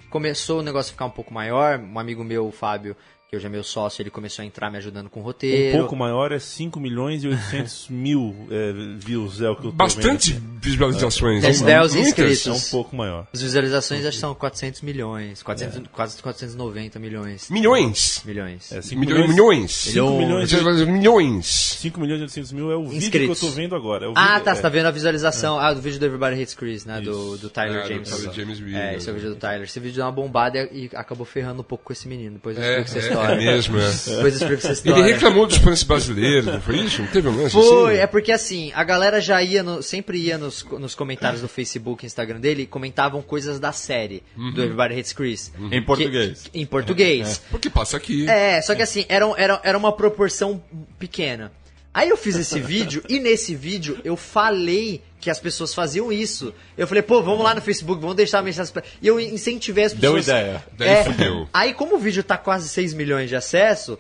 começou o negócio a ficar um pouco maior. Um amigo meu, o Fábio, que hoje é meu sócio, ele começou a entrar me ajudando com o Um roteiro. pouco maior é 5 milhões e 800 <laughs> mil é, views, é o que eu tô Bastante vendo. visualizações. Dez hein? bells Muitas. inscritos. É um pouco maior. As visualizações acho que são 400 milhões, 400, É. quase 490 milhões. Milhões. Milhões. É, 5 Milhões. milhões. Milhões. 5 milhões, Milhões. Milhões. 5 milhões e 800 mil é o vídeo Inscritos. que eu tô vendo agora. É o Ah, vídeo- tá, é. você tá vendo a visualização ah, do vídeo do Everybody Hates Chris, né? Do, do Tyler do James. Tyler James É, esse é o vídeo do Tyler. Esse vídeo deu uma bombada e e acabou ferrando um pouco com esse menino. Depois eu É, explico essa é, história. é mesmo, é. Essa Ele reclamou dos fãs brasileiros, não foi isso? Não teve um lance Foi, assim? é porque assim, a galera já ia, no- sempre ia nos, nos comentários do Facebook e Instagram dele e comentavam coisas da série Uhum. do Everybody Hates Chris. Em português. Que- em português. Porque passa aqui. É, só que assim, era, era, era uma proporção pequena. Aí eu fiz esse vídeo e nesse vídeo eu falei que as pessoas faziam isso. Eu falei, pô, vamos lá no Facebook, vamos deixar mensagens pra... E eu incentivei as Deu pessoas. ideia. Daí fudeu. Aí como o vídeo tá quase 6 milhões de acesso.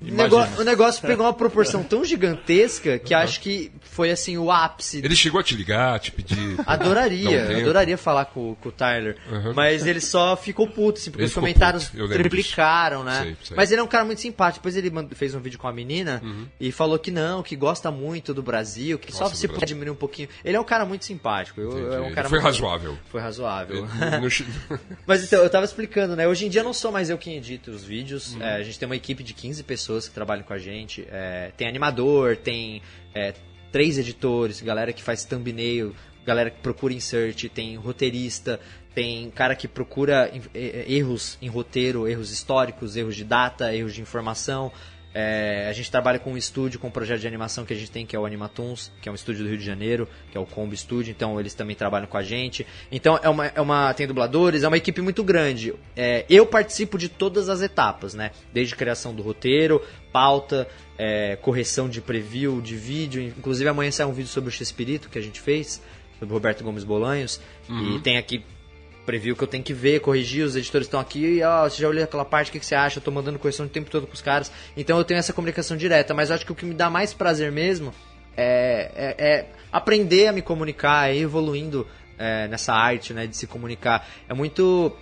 Negócio, o negócio pegou uma proporção tão gigantesca que acho que foi assim o ápice Ele chegou a te ligar, te pedir. <laughs> Adoraria, um adoraria falar com, com o Tyler. Uhum. Mas ele só ficou puto, assim, porque Ele os comentários triplicaram, né? Sei, sei. Mas ele é um cara muito simpático. Depois ele fez um vídeo com a menina Uhum. e falou que não, que gosta muito do Brasil, que só do você Brasil. pode diminuir um pouquinho. Ele é um cara muito simpático. Eu, é um cara foi muito- razoável. Foi razoável. <laughs> No Mas então, eu tava explicando, né? Hoje em dia não sou mais eu quem edito os vídeos. Uhum. É, a gente tem uma equipe de 15 pessoas que trabalham com a gente. É, tem animador, tem é, três editores, galera que faz thumbnail, galera que procura insert, tem roteirista, tem cara que procura eh, eh, erros em roteiro, erros históricos, erros de data, erros de informação. É, a gente trabalha com um estúdio, com um projeto de animação que a gente tem, que é o Animatoons, que é um estúdio do Rio de Janeiro, que é o Combo Studio, então eles também trabalham com a gente. Então é uma, é uma tem dubladores, é uma equipe muito grande. É, eu participo de todas as etapas, né? Desde criação do roteiro, pauta, é, correção de preview, de vídeo. Inclusive amanhã sai um vídeo sobre o X-Espírito que a gente fez, sobre o Roberto Gomes Bolanhos. E tem aqui preview que eu tenho que ver, corrigir, os editores estão aqui, e ó, você já olhou aquela parte, o que, que você acha? Eu tô mandando correção o tempo todo com os caras. Então eu tenho essa comunicação direta, mas acho que o que me dá mais prazer mesmo é, é- é aprender a me comunicar, é evoluindo é, nessa arte, né, de se comunicar. É muito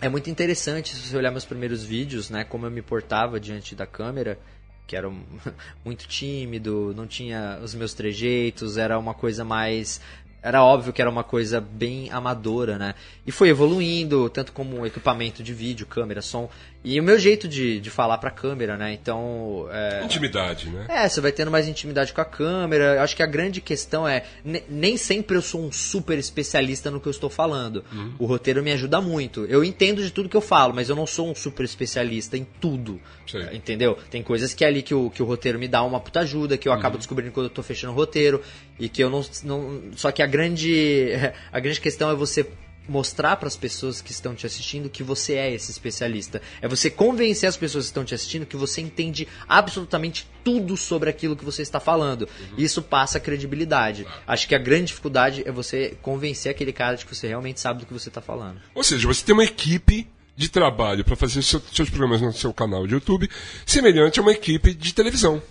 é muito interessante se você olhar meus primeiros vídeos, né, como eu me portava diante da câmera, que era <laughs> muito tímido, não tinha os meus trejeitos, era uma coisa mais era óbvio que era uma coisa bem amadora, né? E foi evoluindo, tanto como equipamento de vídeo, câmera, som. E o meu jeito de, de falar pra câmera, né? Então. É, Intimidade, né? é, você vai tendo mais intimidade com a câmera. Eu acho que a grande questão é. ne- Nem sempre eu sou um super especialista no que eu estou falando. O roteiro me ajuda muito. Eu entendo de tudo que eu falo, mas eu não sou um super especialista em tudo. Sei. É, Entendeu? Tem coisas que é ali que o, que o roteiro me dá uma puta ajuda, que eu acabo descobrindo quando eu tô fechando o roteiro. E que eu não. não só que a grande. <laughs> A grande questão é você mostrar para as pessoas que estão te assistindo que você é esse especialista. É você convencer as pessoas que estão te assistindo que você entende absolutamente tudo sobre aquilo que você está falando. Isso passa credibilidade. Acho que a grande dificuldade é você convencer aquele cara de que você realmente sabe do que você está falando. Ou seja, você tem uma equipe de trabalho para fazer seu- seus programas no seu canal de YouTube, semelhante a uma equipe de televisão.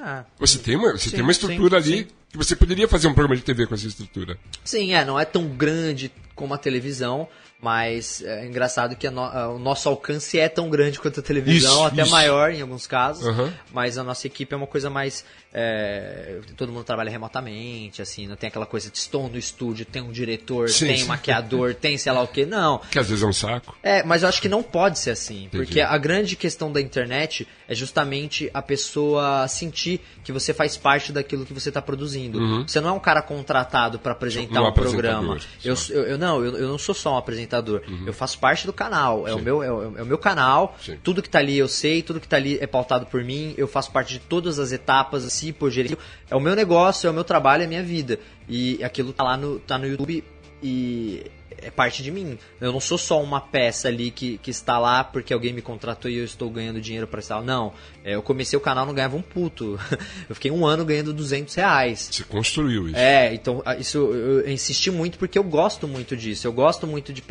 Ah, Você tem uma, você Sim, tem uma estrutura sim, ali sim. que você poderia fazer um programa de TV com essa estrutura. Sim, é, não é tão grande como a televisão, mas é engraçado que no- o nosso alcance é tão grande quanto a televisão, Isso, até isso. maior em alguns casos, Aham. mas a nossa equipe é uma coisa mais. É, todo mundo trabalha remotamente, assim, não tem aquela coisa de estou no estúdio, tem um diretor, Sim, tem um maquiador, <laughs> tem sei lá o que, não. Que às vezes é um saco. É, mas eu acho que não pode ser assim. Porque a grande questão da internet é justamente a pessoa sentir que você faz parte daquilo que você está produzindo. Você não é um cara contratado para apresentar Um um programa. Eu, eu, eu- não, eu, eu não sou só um apresentador. Eu faço parte do canal. É o, meu, é, o, é o meu canal. Sim. Tudo que tá ali eu sei, tudo que tá ali é pautado por mim. Eu faço parte de todas as etapas, assim, por gerir. É o meu negócio, é o meu trabalho, é a minha vida. E aquilo tá lá no, tá no YouTube e é parte de mim. Eu não sou só uma peça ali que, que está lá porque alguém me contratou e eu estou ganhando dinheiro para estar. Não, É, eu comecei o canal não ganhava um puto. <laughs> Eu fiquei um ano ganhando 200 reais. Você construiu isso. É, então isso eu insisti muito porque eu gosto muito disso. Eu gosto muito de,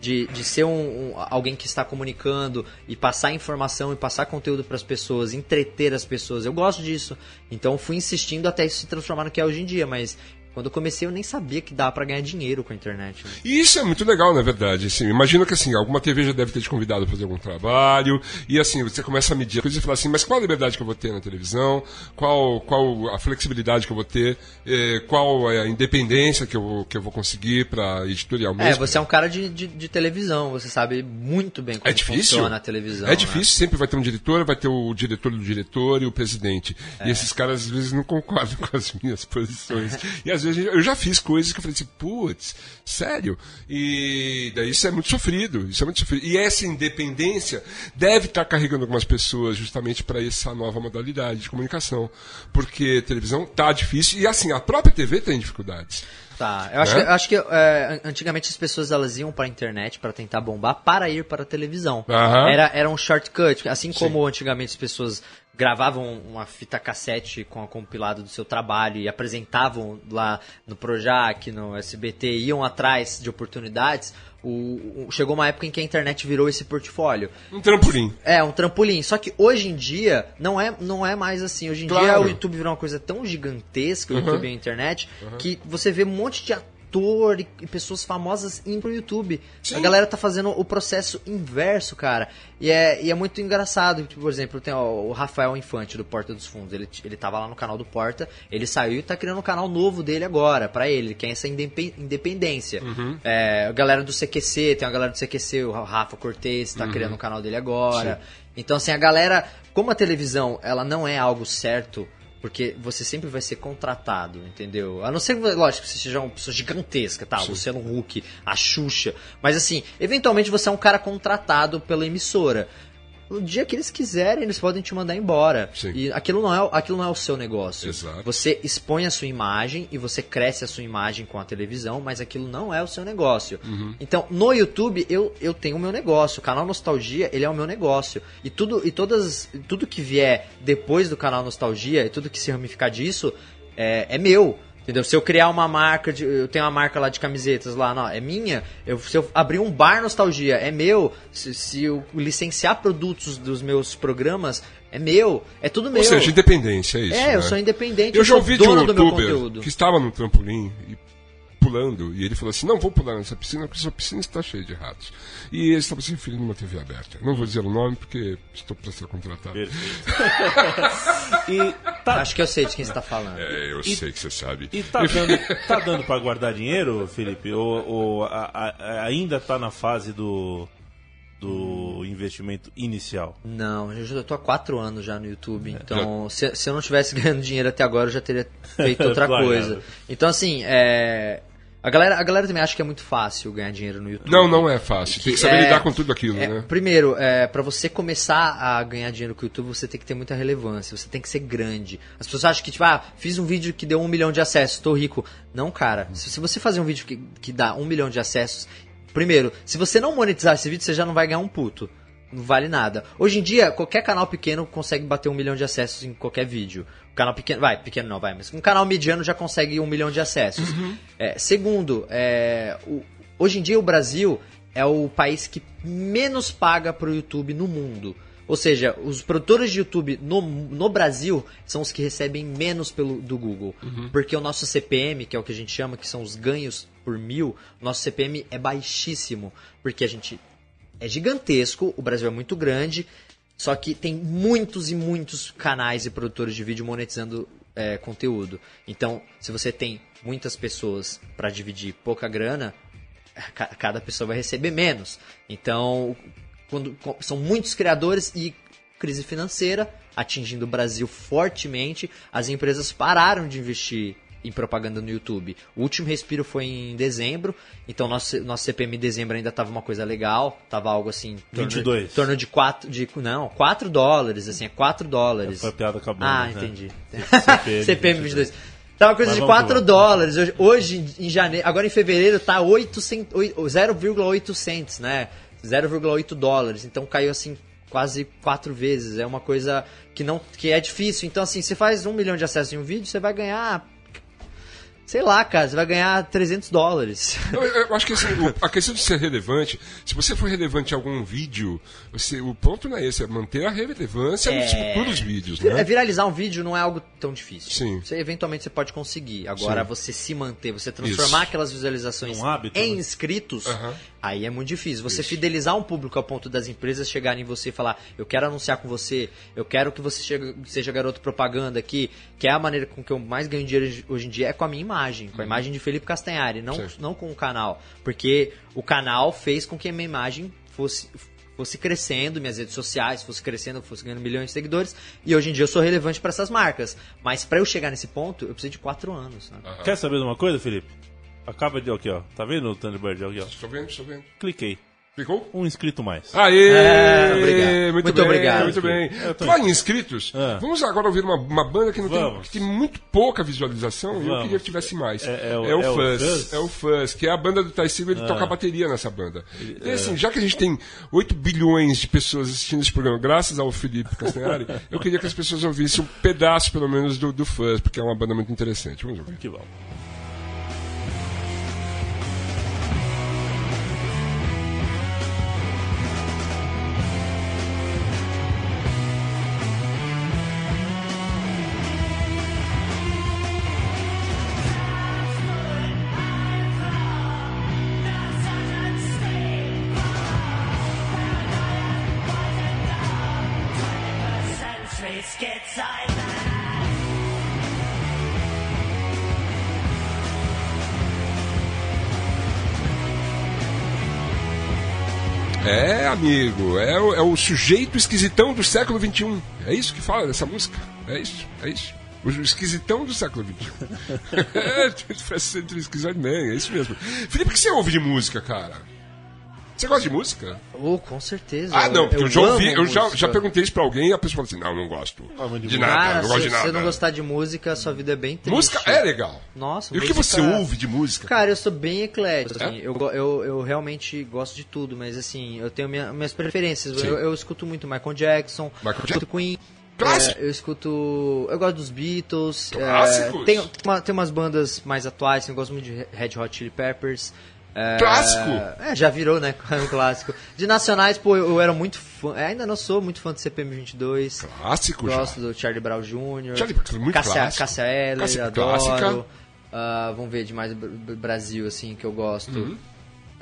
de, de ser um, um- alguém que está comunicando e passar informação e passar conteúdo para as pessoas, entreter as pessoas. Eu gosto disso. Então fui insistindo até isso se transformar no que é hoje em dia, mas quando eu comecei eu nem sabia que dava para ganhar dinheiro com a internet. E isso é muito legal, na verdade. Assim, imagina que assim, alguma TV já deve ter te convidado para fazer algum trabalho, e assim, você começa a medir a coisa e fala assim, mas qual a liberdade que eu vou ter na televisão? Qual, qual a flexibilidade que eu vou ter? Eh, qual é a independência que eu, vou- que eu vou conseguir para editorial mesmo? É, você é um cara de, de, de televisão, você sabe muito bem como É difícil. funciona a televisão. É né? difícil, sempre vai ter um diretor, vai ter o diretor do diretor e o presidente. É. E esses caras às vezes não concordam <laughs> com as minhas posições. <laughs> e às vezes eu já fiz coisas que eu falei assim, putz, sério? E daí isso é muito sofrido, isso é muito sofrido. E essa independência deve estar carregando algumas pessoas justamente para essa nova modalidade de comunicação. Porque televisão tá difícil e assim, a própria TV tem dificuldades. Tá, eu acho Né? que, eu acho que é, antigamente as pessoas elas iam para a internet para tentar bombar para ir para a televisão. Aham. Era, era um shortcut, assim como antigamente as pessoas gravavam uma fita cassete com a compilado do seu trabalho e apresentavam lá no Projac, no SBT, iam atrás de oportunidades. O, o- chegou uma época em que a internet virou esse portfólio. Um trampolim. É, um trampolim. Só que hoje em dia não é, não é mais assim. Hoje em dia Claro. o YouTube virou uma coisa tão gigantesca, o Uhum. YouTube e a internet, que você vê um monte de ator e, pessoas famosas indo pro YouTube. Sim. A galera tá fazendo o processo inverso, cara. E é, e é muito engraçado. Tipo, por exemplo, tem ó, o Rafael Infante do Porta dos Fundos. Ele, ele tava lá no canal do Porta, ele saiu e tá criando um canal novo dele agora, pra ele. Ele quer essa indepen- independência. Uhum. É, a galera do CQC, tem uma galera do CQC, o Rafa Cortez tá criando o canal dele agora. Então, assim, a galera, como a televisão, ela não é algo certo, porque você sempre vai ser contratado, entendeu? A não ser, lógico, que você seja uma pessoa gigantesca, tá? O Luciano Huck, a Xuxa. Mas, assim, eventualmente você é um cara contratado pela emissora. No dia que eles quiserem, eles podem te mandar embora. Sim. E aquilo não, é, aquilo não é o seu negócio. Exato. Você expõe a sua imagem e você cresce a sua imagem com a televisão, mas aquilo não é o seu negócio. Uhum. Então, no YouTube, eu, eu tenho o meu negócio. O canal Nostalgia, ele é o meu negócio. E tudo, e todas, tudo que vier depois do canal Nostalgia, e tudo que se ramificar disso, é, é meu. Entendeu? Se eu criar uma marca, de, eu tenho uma marca lá de camisetas lá, não, é minha. Eu, se eu abrir um bar nostalgia, é meu. Se, se eu licenciar produtos dos meus programas, é meu. É tudo meu. Ou seja, independência, é isso. É, eu né? sou independente, Eu eu já ouvi de um dono do meu youtuber conteúdo. que estava no trampolim e pulando, e ele falou assim, não vou pular nessa piscina, porque essa piscina está cheia de ratos. E ele estava se referindo numa TV aberta. Não vou dizer o nome, porque estou para ser contratado. <laughs> E tá, Acho que eu sei de quem você tá falando. É, eu sei que você sabe. e tá dando, tá dando pra guardar dinheiro, Felipe? Ou, ou a- a- ainda tá na fase do, do investimento inicial? Não, eu já tô há quatro anos já no YouTube, então se, se eu não tivesse <laughs> ganhando dinheiro até agora, eu já teria feito <laughs> outra coisa. Então, assim, é... A galera, a galera também acha que é muito fácil ganhar dinheiro no YouTube. Não, não é fácil. Tem que saber é- lidar com tudo aquilo, É, né? Primeiro, é, para você começar a ganhar dinheiro com o YouTube, você tem que ter muita relevância, você tem que ser grande. As pessoas acham que, tipo, ah, fiz um vídeo que deu um milhão de acessos, tô rico. Não, cara. Se, se você fazer um vídeo que, que dá um milhão de acessos, primeiro, se você não monetizar esse vídeo, você já não vai ganhar um puto. Não vale nada. Hoje em dia, qualquer canal pequeno consegue bater um milhão de acessos em qualquer vídeo. Um canal pequeno, vai, pequeno não, vai, mas um canal mediano já consegue um milhão de acessos. É, segundo, é, o- hoje em dia o Brasil é o país que menos paga pro YouTube no mundo. Ou seja, os produtores de YouTube no, no Brasil são os que recebem menos pelo, do Google. Porque o nosso CPM, que é o que a gente chama, que são os ganhos por mil, o nosso CPM é baixíssimo. Porque a gente é gigantesco, o Brasil é muito grande, só que tem muitos e muitos canais e produtores de vídeo monetizando é, conteúdo. Então, se você tem muitas pessoas para dividir pouca grana, <laughs> ca- cada pessoa vai receber menos. Então, quando são muitos criadores e crise financeira atingindo o Brasil fortemente, as empresas pararam de investir em propaganda no YouTube. O último respiro foi em dezembro, então nosso, nosso CPM em dezembro ainda tava uma coisa legal, tava algo assim, torno, 22. em torno de 4 de não, 4 dólares, assim, é 4 dólares. Foi a piada com a banda, Ah, né? entendi. CPM CPM 22. Tá uma coisa Mas de vamos 4 lá. dólares. Hoje, hoje, em janeiro, agora em fevereiro, tá 8 cent- oi- 0,8 cents, né? 0,8 dólares. Então caiu assim quase quatro vezes. É uma coisa que não que é difícil. Então assim, você faz um milhão de acessos em um vídeo, você vai ganhar Sei lá, cara, você vai ganhar 300 dólares. Eu, eu acho que assim, a questão de ser relevante, se você for relevante em algum vídeo, você, o ponto não é esse, é manter a relevância nos futuros vídeos, É, né? viralizar um vídeo não é algo tão difícil. Sim. Você, eventualmente você pode conseguir. Agora, Sim. você se manter, você transformar Isso. aquelas visualizações Um hábito, em né? inscritos. Aí é muito difícil. Você fidelizar um público ao ponto das empresas chegarem em você e falar: Eu quero anunciar com você, eu quero que você seja garoto propaganda aqui, que é a maneira com que eu mais ganho dinheiro hoje em dia, é com a minha imagem, com a imagem de Felipe Castanhari, não, Uhum. Não com o canal. Porque o canal fez com que a minha imagem fosse fosse crescendo, minhas redes sociais fosse crescendo, fosse ganhando milhões de seguidores, e hoje em dia eu sou relevante para essas marcas. Mas para eu chegar nesse ponto, eu preciso de quatro anos. Né? Quer saber de uma coisa, Felipe? Acaba de. Aqui, ó. Tá vendo o Thunderbird? Aqui, ó. Estou vendo, estou vendo. Cliquei. Ficou? Um inscrito mais. Aê! É, obrigado. Muito, Muito bem, obrigado. Muito bem. Falar em inscritos, Ah. vamos agora ouvir uma, uma banda que, não tem, Vamos. que tem muito pouca visualização e eu Vamos. queria que tivesse mais. É- é o- é o Fuzz. Fuzz? É o Fuzz, que é a banda do Silva, ele toca bateria nessa banda. E assim, já que a gente tem 8 bilhões de pessoas assistindo esse programa, graças ao Felipe Castanhari, <laughs> eu queria que as pessoas ouvissem um pedaço, pelo menos, do, do Fuzz, porque é uma banda muito interessante. Vamos ouvir. Que bom. Amigo, é o, é o sujeito esquisitão do século XXI. É isso que fala dessa música? É isso, é isso. O esquisitão do século XXI. <laughs> é, parece entre esquisito nem, é isso mesmo. Felipe, o que você ouve de música, cara? Você gosta de música? Oh, com certeza. Ah, não, porque eu, já amo ouvi, eu já, música. já perguntei isso pra alguém e a pessoa falou assim: não, não gosto. de de música. nada, Cara, não gosto se de nada. você não gostar de música, sua vida é bem triste. Música é legal. Nossa, E o que música- você ouve de música? Cara, eu sou bem eclético. É? assim, eu, go- eu, eu realmente gosto de tudo, mas assim, eu tenho minha- minhas preferências. Eu, eu escuto muito Michael Jackson, Michael eu escuto Queen. Clássico. é, eu escuto. Eu gosto dos Beatles. é, tem, tem uma- tem umas bandas mais atuais, eu gosto muito de Red Hot Chili Peppers. É, Clássico. É, já virou, né? <laughs> um clássico. De nacionais, pô, eu, eu era muito fã. Ainda não sou muito fã do CPM 22. Clássico já. Gosto do Charlie Brown Jr. Charlie Brown, muito Cássia, clássico. Cássia Eller, adoro. clássica. Ah, vamos ver de mais Br- Br- Brasil, assim, que eu gosto. Uhum.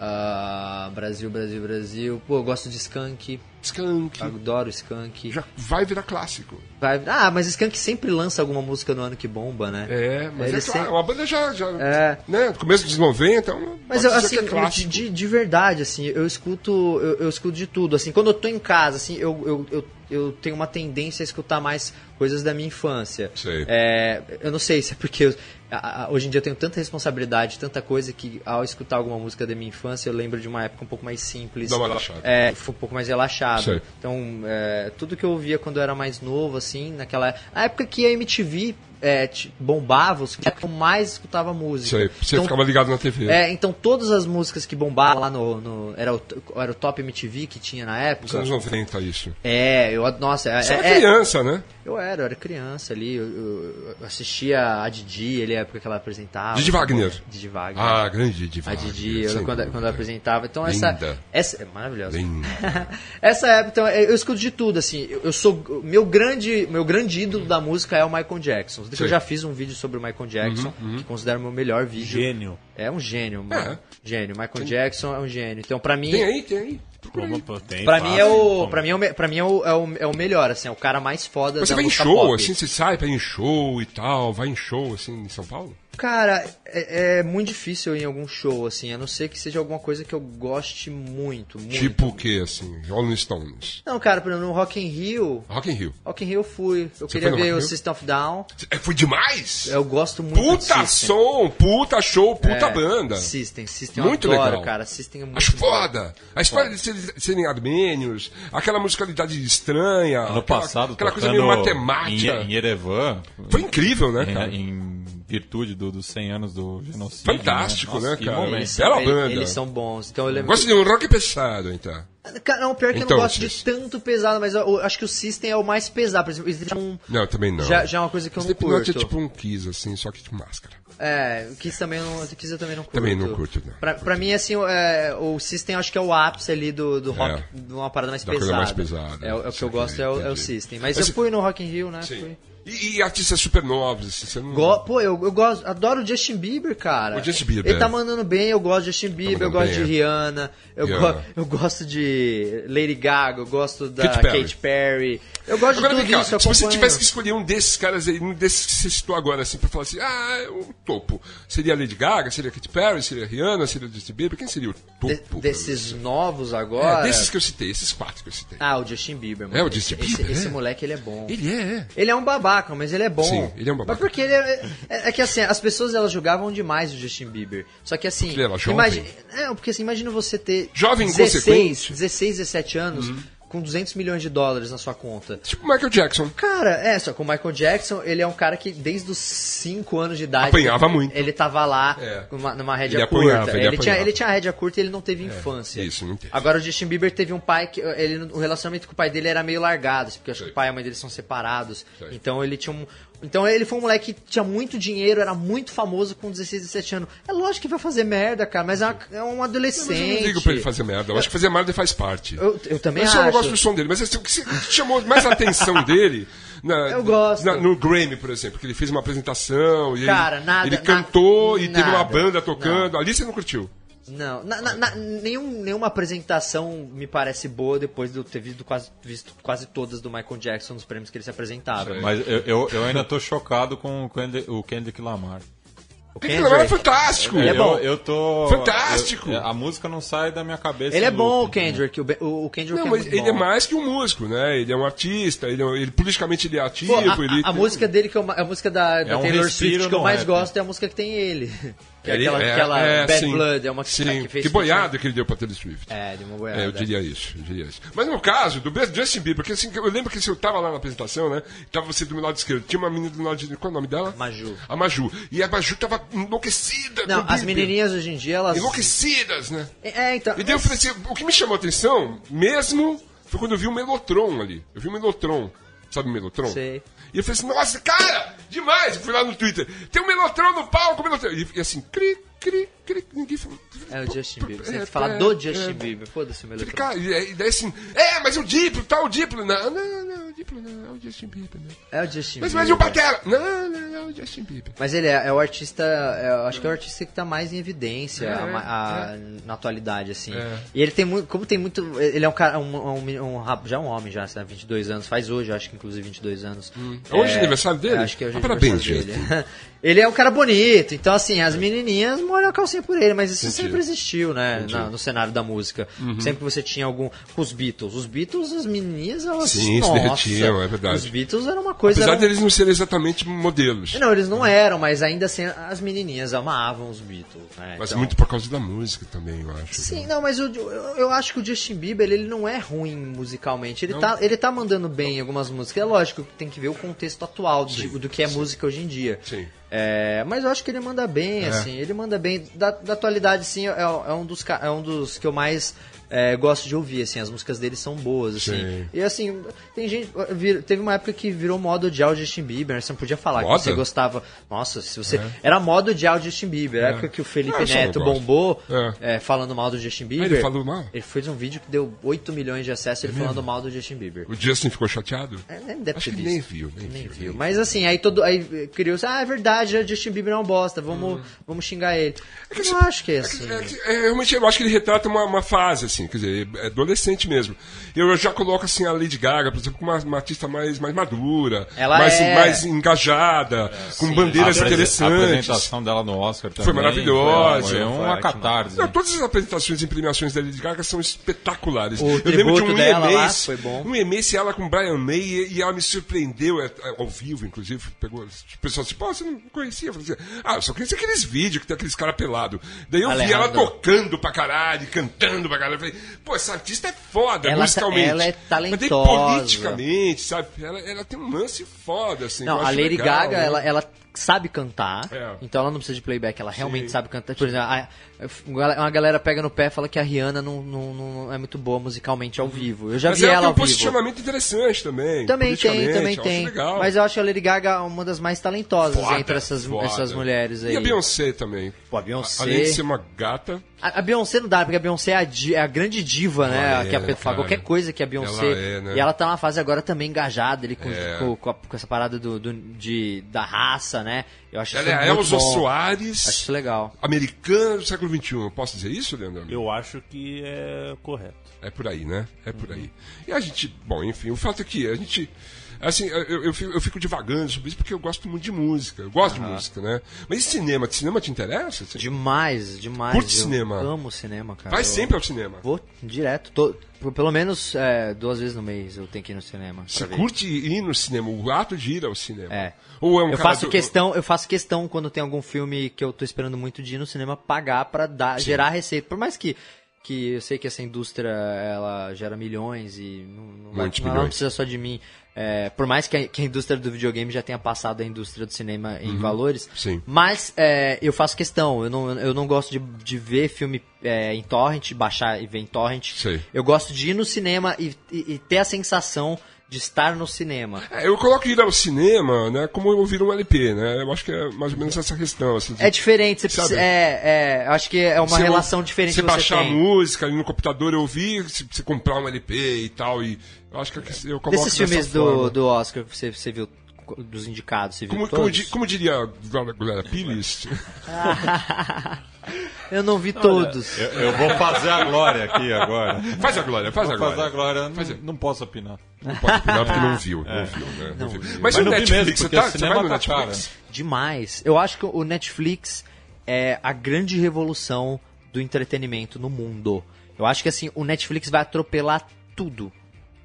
Ah, Brasil, Brasil, Brasil. Pô, eu gosto de Skank. Skunk. Adoro Skank. Já vai virar clássico. Vai- Ah, mas Skank sempre lança alguma música no ano que bomba, né? É, mas Ele é claro, sempre- uma banda já, já É. né, começo dos 90, uma, Mas eu, assim, é de, de verdade, assim, eu escuto, eu, eu escuto de tudo. Assim, quando eu tô em casa, assim, eu, eu, eu, eu tenho uma tendência a escutar mais coisas da minha infância. Sei. É, eu não sei se é porque eu- a- a- hoje em dia eu tenho tanta responsabilidade, tanta coisa que ao escutar alguma música da minha infância eu lembro de uma época um pouco mais simples. Dá uma relaxada. É, foi um pouco mais relaxado. Sei. Então, é, tudo que eu ouvia quando eu era mais novo, assim, naquela a época que a MTV é, bombava, os que eu mais escutava música. Sei, você Então, ficava ligado na TV. é, então todas as músicas que bombavam lá no. no- era, o, era o Top MTV que tinha na Nos época. anos 90, isso. É, eu. Nossa, é, Você era é- criança, né? eu era, eu era criança ali. Eu, eu- eu assistia a Didi, ele, a época que ela apresentava. Didi Wagner. Didi Wagner. Ah, grande Didi a Wagner, Didi, eu- quando, dúvida. quando ela apresentava. Então, Linda. essa. essa é maravilhosa. Linda. <laughs> Essa época, então, eu escuto de tudo, assim. Eu sou. Meu grande, meu grande ídolo da música é o Michael Jackson. Eu Sei. já fiz um vídeo sobre o Michael Jackson, que considero o meu melhor vídeo. Gênio. É um gênio, É. mano. Gênio. Michael Jackson é um gênio. Então, pra mim. Tem aí, tem aí. Como, pô, tem, Pra mim, é o, pra mim, é o, pra mim é, o, é, o, é o melhor, assim, é o cara mais foda Mas você vai em show, pop. assim, você sai pra ir em show e tal, vai em show, assim, em São Paulo? Cara, é, é muito difícil em algum show, assim, a não ser que seja alguma coisa que eu goste muito, muito. Tipo o quê, assim? Rolling Stones. Não, cara, por exemplo, no Rock in Rio, Rock in Rio. Rock in Rio eu fui. Eu Você queria ver o? System of Down. É, foi demais! Eu gosto muito de Puta som, puta show, puta É, banda. System, System Muito eu adoro, legal. cara. System é muito Acho foda. A história de serem, serem armênios, aquela musicalidade estranha. Ano aquela, passado, aquela coisa meio matemática. Em, em Yerevan. Foi incrível, né, em- cara? Em, virtude do- dos 100 anos do genocídio. Fantástico, Nossa, né, cara? Eles, Bela são, eles- banda. eles são bons. Então eu lembro. Gosto de um rock pesado, então. Cara, não, pior que eu Então, não gosto Cis. de tanto pesado, mas eu, eu acho que o System é o mais pesado. Por exemplo, Slipknot é um- Não, também não. já, já é uma coisa que eu não Slipknot curto. é tipo um Kiss, assim, só que de máscara. É, o Kiss também eu não, o Kiss eu também não curto. Também não curto, não. Pra, pra mim, assim, o- é, o System eu acho que é o ápice ali do, do rock, É. de uma parada mais Da pesada. coisa mais pesada. É, o- é o que eu gosto, é o, é o. System. Mas, Mas eu fui no Rock in Rio, né? Sim. Fui. E, e artistas super novos, assim, você não... Go- Pô, eu, eu gosto, adoro o Justin Bieber, cara. O Justin Bieber, Ele tá é. mandando bem, eu gosto de Justin Bieber, eu mandando gosto bem, de é. Rihanna, eu, Rihanna. go- <laughs> eu gosto de Lady Gaga, eu gosto da Katy Perry. Katy Perry. Eu gosto Agora, de tudo cá, isso, eu se você tivesse que escolher um desses caras aí, um desses que você citou agora, assim, pra falar assim, ah, é o topo. Seria Lady Gaga, seria Katy Perry, seria Rihanna, seria o Justin Bieber? Quem seria o topo? De- desses novos É, agora. desses que eu citei, esses quatro que eu citei. Ah, o Justin Bieber, mano. É, o Justin esse, Bieber, Esse, é. moleque, ele é bom. Ele é, é. Ele é um babaca, mas ele é bom. Sim, ele é um babaca. Mas porque ele é, é, é que assim, as pessoas elas julgavam demais o Justin Bieber. Só que assim. Porque ele era jovem. imagi- é, porque assim, imagina você ter. Jovem 16, inconsequente. 16, 17 anos com 200 milhões de dólares na sua conta. Tipo Michael Jackson. Cara, é, só que o Michael Jackson, ele é um cara que desde os 5 anos de idade. Apanhava ele, muito. Ele tava lá É. numa, numa rédea Ele curta. apanhava, ele tinha, apanhava. É, ele tinha rédea curta e ele não teve infância. isso, não teve. Agora o Justin Bieber teve um pai que. Ele, o relacionamento com o pai dele era meio largado, assim, porque eu acho Sei. que o pai e a mãe dele são separados. Sei. Então ele tinha um. Então ele foi um moleque que tinha muito dinheiro, era muito famoso com 16, 17 anos. É lógico que vai fazer merda, cara, mas é, uma- é um adolescente. Mas eu não digo pra ele fazer merda. Eu acho que fazer merda faz parte. Eu, eu também Eu acho. só não gosto do som dele, mas assim, o que chamou mais a atenção dele. Na, Eu gosto. na- no Grammy, por exemplo, que ele fez uma apresentação e Cara, ele, nada- ele cantou e teve uma banda tocando. Ali você não curtiu. Não, na- na- na- nenhum, nenhuma apresentação me parece boa depois de eu ter visto quase, visto quase todas do Michael Jackson nos prêmios que ele se apresentava. Mas eu, eu, eu ainda tô chocado com o Kendrick, o Kendrick Lamar. O Aquele cara é fantástico. Ele é bom. Eu, eu tô. Fantástico. eu- a música não sai da minha cabeça. Ele é bom, o loop, né? Kendrick. O, o o Kendrick Não, é mas muito ele bom. é mais que um músico, né? Ele é um artista, ele, é- ele politicamente ele é ativo. Pô, a, ele a- a música dele, que eu, a música da, da um Taylor Swift que eu mais rap. gosto é a música que tem ele. Que é aquela, aquela é, Bad sim. Blood, é uma que, Sim, que que, fez. boiada que ele deu pra Taylor Swift. É, de uma boiada. É, eu diria isso, eu diria isso. Mas no caso do Justin Bieber, porque assim, eu lembro que assim, eu tava lá na apresentação, né? Tava você do meu lado esquerdo, tinha uma menina do lado direito, qual é o nome dela? Maju. A Maju. E a Maju tava enlouquecida Não, as menininhas hoje em dia, elas. Enlouquecidas, né? É, então. E daí eu falei assim, o que me chamou a atenção, mesmo, foi quando eu vi o Melotron ali. Eu vi o Melotron. Sabe o Melotron? Sei. E eu falei assim, nossa, cara, demais! Eu fui lá no Twitter, tem um Melotron no palco, Melotron. E, e assim, cri, cri, cri, ninguém falou. É o Justin Bieber. Você É, falar é, do é. Justin Bieber. Foda-se o cara, e, daí assim, é, mas o Diplo, tá o Diplo. Não, não, Diplo não, é o Justin Bieber, né? É o Justin Mas, Bieber. mas e o Batera? Não, não, é o Justin Bieber. Mas ele é, é o artista, é, acho que é o artista que tá mais em evidência É, a a- é. na atualidade, assim. É. E ele tem muito, como tem muito, ele é um cara, um, um- um rap- já um homem já, né, 22 anos, faz hoje, acho que inclusive 22 anos. Hoje é aniversário dele? Acho que é hoje Ah, é parabéns, aniversário dele. <laughs> ele é um cara bonito, então assim, as menininhas molham a calcinha por ele, mas isso Entendi. sempre existiu, né. Uhum. na- no cenário da música. Sempre que você tinha algum, com os Beatles, os Beatles, as menininhas, elas, Sim, se nossa, é verdade. Os Beatles era uma coisa... Apesar era um- deles não serem exatamente modelos. não, eles não eram, mas ainda assim as menininhas amavam os Beatles, né? Mas Então- muito por causa da música também, eu acho. Sim, não, mas o- eu, eu acho que o Justin Bieber ele não é ruim musicalmente. Ele tá, ele tá mandando bem em algumas músicas. É lógico que tem que ver o contexto atual de- do que é música hoje em dia. Sim. É, mas eu acho que ele manda bem, É. assim, ele manda bem. Da, da atualidade, sim, é, é um dos, é um dos que eu mais é, gosto de ouvir, assim, as músicas dele são boas, assim. Sim. E assim, tem gente. vir- Teve uma época que virou moda odiar o Justin Bieber, né? Você não podia falar Moda? que você gostava. Nossa, se você. Era moda odiar o Justin Bieber. A época que o Felipe É. Ah, Neto bombou É. é, falando mal do Justin Bieber. ele falou mal? Ele fez um vídeo que deu 8 milhões de acessos ele falando mal do Justin Bieber. O Justin ficou chateado? É, nem deve Acho ter que visto. nem viu, nem, Nem viu. viu. Mas assim, aí todo. Aí criou-se, ah, é verdade, o Justin Bieber é um bosta, vamos, vamos xingar ele. Eu não acho que é assim. É é, realmente, eu acho que ele retrata uma, uma fase, assim, quer dizer, é adolescente mesmo. Eu já coloco, assim, a Lady Gaga, por exemplo, como uma, uma artista mais, mais madura, Ela mais, é- mais engajada, com bandeiras A apresen- A interessantes. apresentação dela no Oscar também. Foi maravilhosa. Foi, Foi uma ótima. catarse. Não, todas as apresentações e premiações da Lady Gaga são espetaculares. O eu lembro de um EMAs, foi um EMAs ela com Brian May e, e ela me surpreendeu é, é, ao vivo, inclusive. Pegou, o pessoal disse, pô, você não conhecia? Eu falei assim, ah, eu só conhecia aqueles vídeos que tem aqueles caras pelados. Daí eu vi ela Alejandro. tocando pra caralho, cantando pra caralho. Falei, pô, essa artista é foda, Ela tá- musicalmente. ela é Mas talentosa. politicamente, sabe? Ela, ela tem um lance foda, assim. Não, a Lady legal, Gaga, né? ela, ela sabe cantar, É. então ela não precisa de playback, ela realmente sabe cantar. Por exemplo, a- uma galera pega no pé e fala que a Rihanna não, não, não é muito boa musicalmente ao vivo. Eu já Mas vi ela, ela tem um ao vivo. posicionamento interessante também. Também tem, também eu acho tem. legal. Mas eu acho a Lady Gaga uma das mais talentosas Foda, entre essas, foda. essas mulheres aí. E a Beyoncé também. Pô, a Beyoncé. Além de ser uma gata, A, a Beyoncé não dá, porque a Beyoncé é a, di- é a grande diva, né? Ela que a é, Pedro fala, qualquer coisa que a Beyoncé. Ela é, né? E ela tá numa fase agora também engajada ali com, É. com, com a- com essa parada do, do- de, da raça, né? Eu acho ela isso é Elza bom. Soares, Acho isso legal. americana do século XXI. Eu posso dizer isso, Leandro? Eu acho que é correto. É por aí, né? É por aí. E a gente, bom, enfim, o fato é que a gente. Assim, eu, eu, fico, eu fico divagando sobre isso porque eu gosto muito de música. Eu gosto de música, né? Mas e cinema? Cinema te interessa? Demais, demais. Curte eu cinema? amo cinema, cara. Vai Eu sempre ao cinema. Vou direto. tô- pelo menos é, duas vezes no mês eu tenho que ir no cinema. Você curte ir no cinema, o ato de ir ao cinema. É. Ou é um eu faço do- questão, eu faço questão quando tem algum filme que eu tô esperando muito de ir no cinema pagar pra dar, gerar receita. Por mais que que eu sei que essa indústria ela gera milhões e não, não, vai, não, precisa só de mim. É, por mais que a, que a indústria do videogame já tenha passado a indústria do cinema em valores, Uhum. Sim. mas é, eu faço questão. Eu não, eu não gosto de, de ver filme é, em torrent, baixar e ver em torrent. Sei. Eu gosto de ir no cinema e, e- e ter a sensação de estar no cinema. É, eu coloco ir ao cinema, né, como ouvir um LP, né? Eu acho que é mais ou menos essa questão, assim. de- É diferente, você precisa, é, é, eu acho que é uma Você- relação diferente Você baixar a tem. música ali no computador, eu ouvir, se você comprar um LP e tal, e eu acho que eu coloco Desses filmes forma. do, do Oscar que você, você viu, dos indicados, você viu Como, como, todos? di- como diria a Glória Pires, <laughs> Eu não vi todos. Eu, eu vou fazer a glória aqui agora. faz a Glória, faz a Vou fazer a Glória. glória, não, não posso opinar. Não pode opinar porque não viu, não viu, né? Não viu. Mas, Mas o não vi Netflix, mesmo, você, tá, você cinema vai no tá Netflix? Demais. Eu acho que o Netflix é a grande revolução do entretenimento no mundo. Eu acho que assim, o Netflix vai atropelar tudo.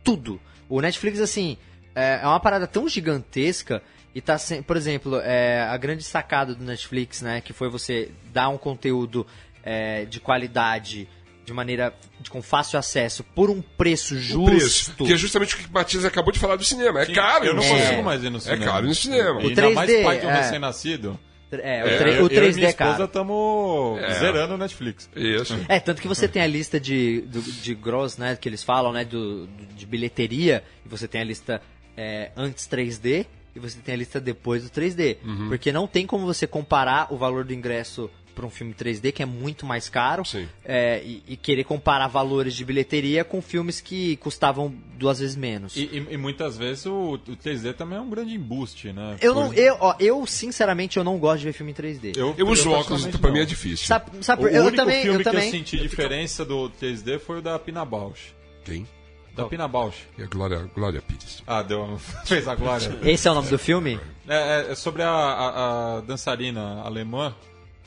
Tudo. O Netflix, assim, é é uma parada tão gigantesca e tá sem, por exemplo, é, a grande sacada do Netflix, né, que foi você dar um conteúdo é, de qualidade de maneira de, com fácil acesso por um preço justo. O preço, que é justamente o que o Matias acabou de falar do cinema. É caro Eu não cinema. consigo mais ir no cinema. É caro no cinema. E O ainda mais 3D, pai de um é. recém-nascido. É, o, É, eu, o eu 3D e minha é esposa estamos É. zerando o Netflix. Isso. É, tanto que você tem a lista de, do- de gross, né, que eles falam, né, do, do- de bilheteria, e você tem a lista é, antes 3D e você tem a lista depois do 3D. Uhum. Porque não tem como você comparar o valor do ingresso para um filme 3D, que é muito mais caro, é, e, e querer comparar valores de bilheteria com filmes que custavam duas vezes menos. E, e- e muitas vezes o, o 3D também é um grande embuste, né? eu, Por- não, eu, ó, eu, sinceramente, eu não gosto de ver filme em 3D. Eu uso óculos, pra mim é difícil. Sabe, sabe O eu único também, filme eu que também. eu senti diferença do 3D foi o da Pina Bausch. Quem? Da Pina Bausch. E a Glória, Glória Pires. Ah, deu, <laughs> fez a glória. Esse é o nome do filme? É, é- é sobre a, a- a dançarina alemã.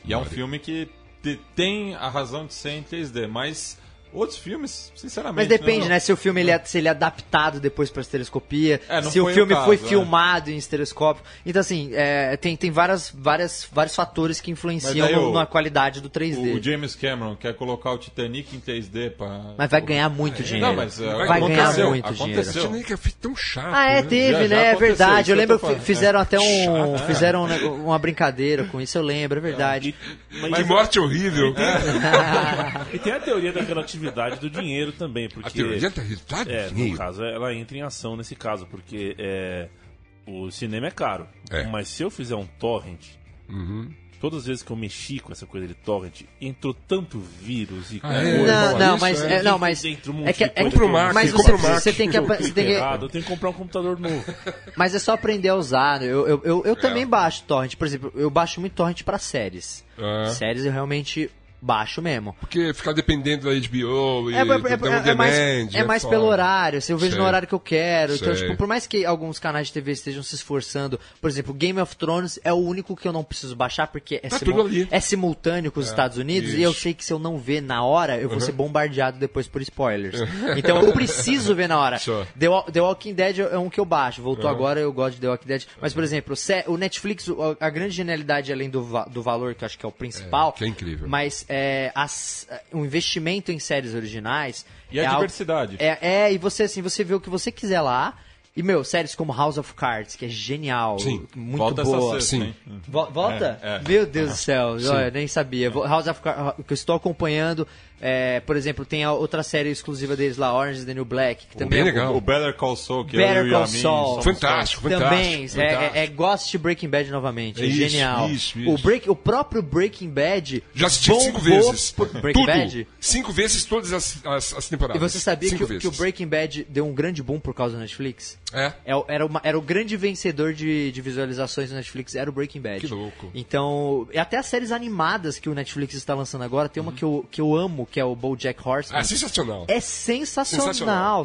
E é um filme que te- tem a razão de ser em 3D, mas outros filmes, Mas sinceramente. depende, não- né? Se o filme ele é, se ele é adaptado depois pra estereoscopia, É, se o foi o filme caso, foi é. filmado em estereoscópio. Então, assim, é, tem, tem várias, várias, vários fatores que influenciam Mas o- na qualidade do 3D. O James Cameron quer colocar o Titanic em 3D pra. Mas vai ganhar muito dinheiro. Não, mas é, vai ganhar aconteceu, muito aconteceu. dinheiro. Titanic é tão chato. Ah, é, né? teve, Já- já né? É verdade. Eu lembro que fizeram até um. Chato, é. Fizeram né, uma brincadeira com isso, eu lembro, é verdade. Que morte horrível. <laughs> E tem a teoria da relatividade do dinheiro também, porque... A teoria da realidade É, do no dinheiro. caso, ela entra em ação nesse caso, porque é, o cinema é caro. É. Mas se eu fizer um torrent, Uhum. todas as vezes que eu mexi com essa coisa de torrent, entrou tanto vírus e Ah, é? coisa Não, não, isso mas, é é, não, mas dentro um é que, é que- Compra um Mac, mas compra você, Mac. você tem que, você tem que errado, eu tenho que comprar um computador novo. <laughs> Mas é só aprender a usar. Eu, eu, eu, eu também baixo torrent. Por exemplo, eu baixo muito torrent pra séries. É. Séries eu realmente baixo mesmo. Porque ficar dependendo da HBO e É, é, é- é mais, Demand, é mais pelo horário, se eu vejo Sei. no horário que eu quero. Então, Sei. tipo, por mais que alguns canais de TV estejam se esforçando, por exemplo, Game of Thrones é o único que eu não preciso baixar porque é, Tá simu- é simultâneo com os Estados Unidos e eu isso. sei que se eu não ver na hora, eu vou ser bombardeado depois por spoilers. <laughs> então eu preciso ver na hora. Sure. The, The Walking Dead é um que eu baixo. Voltou agora, eu gosto de The Walking Dead. Mas, por exemplo, se- o Netflix, a grande genialidade, além do, va- do valor, que eu acho que é o principal, É, que é incrível. mas é, as- o investimento em séries originais. E a é algo- diversidade. é, é, e você assim, você vê o que você quiser lá. E, meu, séries como House of Cards, que é genial, Sim. muito Volta boa. essa sexta, Sim. Vo- Volta? É, é. Meu Deus do céu, olha, nem sabia. House of Cards, que eu estou acompanhando, é, por exemplo, tem a outra série exclusiva deles lá, Orange is the New Black, que também bem é legal. O Better Call Saul, que Better eu e Call Saul. Fantástico, fantástico. também, é, fantástico. é, é Ghost Breaking Bad novamente, é Isso, genial. isso, O, isso. break, o próprio Breaking Bad Já assisti cinco vezes. por- Breaking Tudo. Bad? Cinco vezes todas as, as, as E temporadas. você sabia que, o- que o Breaking Bad deu um grande boom por causa do Netflix? É? É o- era, uma- era o grande vencedor de, de visualizações do Netflix, era o Breaking Bad. Que louco. Então, e até as séries animadas que o Netflix está lançando agora, tem uma que, eu, que eu amo, que é o BoJack Horseman. Ah, sensacional. É sensacional, sensacional.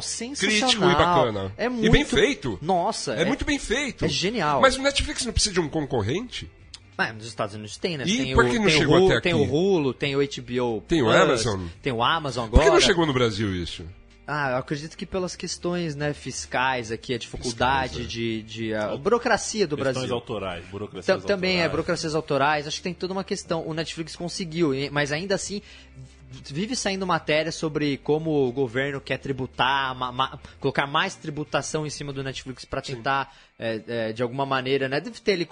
Crítico e bacana. É E muito bem feito. Nossa, É, muito bem feito. é genial. Mas o Netflix não precisa de um concorrente? Ah, nos Estados Unidos tem, né? E tem por o, que não tem chegou o Hulu, até Tem aqui? o Hulu, tem o HBO. Tem o Plus, Amazon? Tem o Amazon Por agora. que não chegou no Brasil isso? Ah, eu acredito que pelas questões né, fiscais aqui, a dificuldade Fiscais, é. de, de a burocracia do Questões Brasil. autorais, burocracias Tam- Também é, autorais. burocracias autorais, acho que tem toda uma questão. O Netflix conseguiu, e- mas ainda assim vive saindo matéria sobre como o governo quer tributar, ma- ma- colocar mais tributação em cima do Netflix para tentar, é, é, de alguma maneira, né? Deve ter ali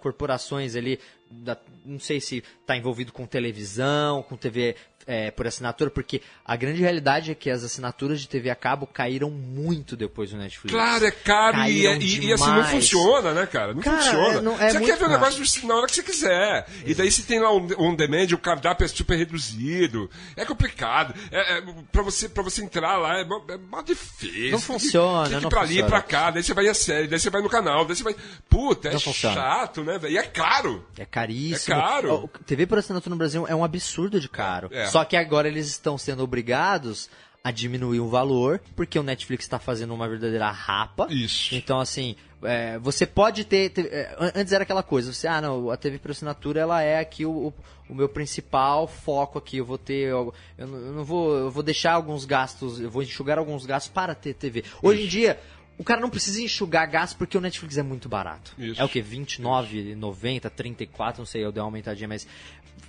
corporações ali, da- não sei se está envolvido com televisão, com TV é, por assinatura, porque a grande realidade é que as assinaturas de TV a cabo caíram muito depois do Netflix. Claro, é caro e, Caíram e- e assim não funciona, né, cara? Não Cara, funciona. é, não- é você quer ver o negócio na hora que você quiser. E daí você tem lá um on demand, o cardápio é super reduzido. É complicado. É, é, pra, você, pra você entrar lá é, mó- é mó difícil. Não funciona, Tem que ir pra ali, funciona. pra cá, daí você vai a série, daí você vai no canal, daí você vai. Puta, é Não funciona. chato, né, velho? E é caro. É caríssimo. É caro. TV por assinatura no Brasil é um absurdo de caro. É. Só que agora eles estão sendo obrigados a diminuir o valor, porque o Netflix está fazendo uma verdadeira rapa. Isso. Então, assim, é, você pode ter. ter- é, an- antes era aquela coisa, você, ah, não, a TV por assinatura ela é aqui o, o, o meu principal foco aqui. Eu vou ter. Eu, eu não, vou. Eu vou deixar alguns gastos, eu vou enxugar alguns gastos para ter TV. Hoje em dia. O cara não precisa enxugar gastos porque o Netflix é muito barato. Isso. É o que? 29,90, 34, não sei, eu dei uma aumentadinha, mas.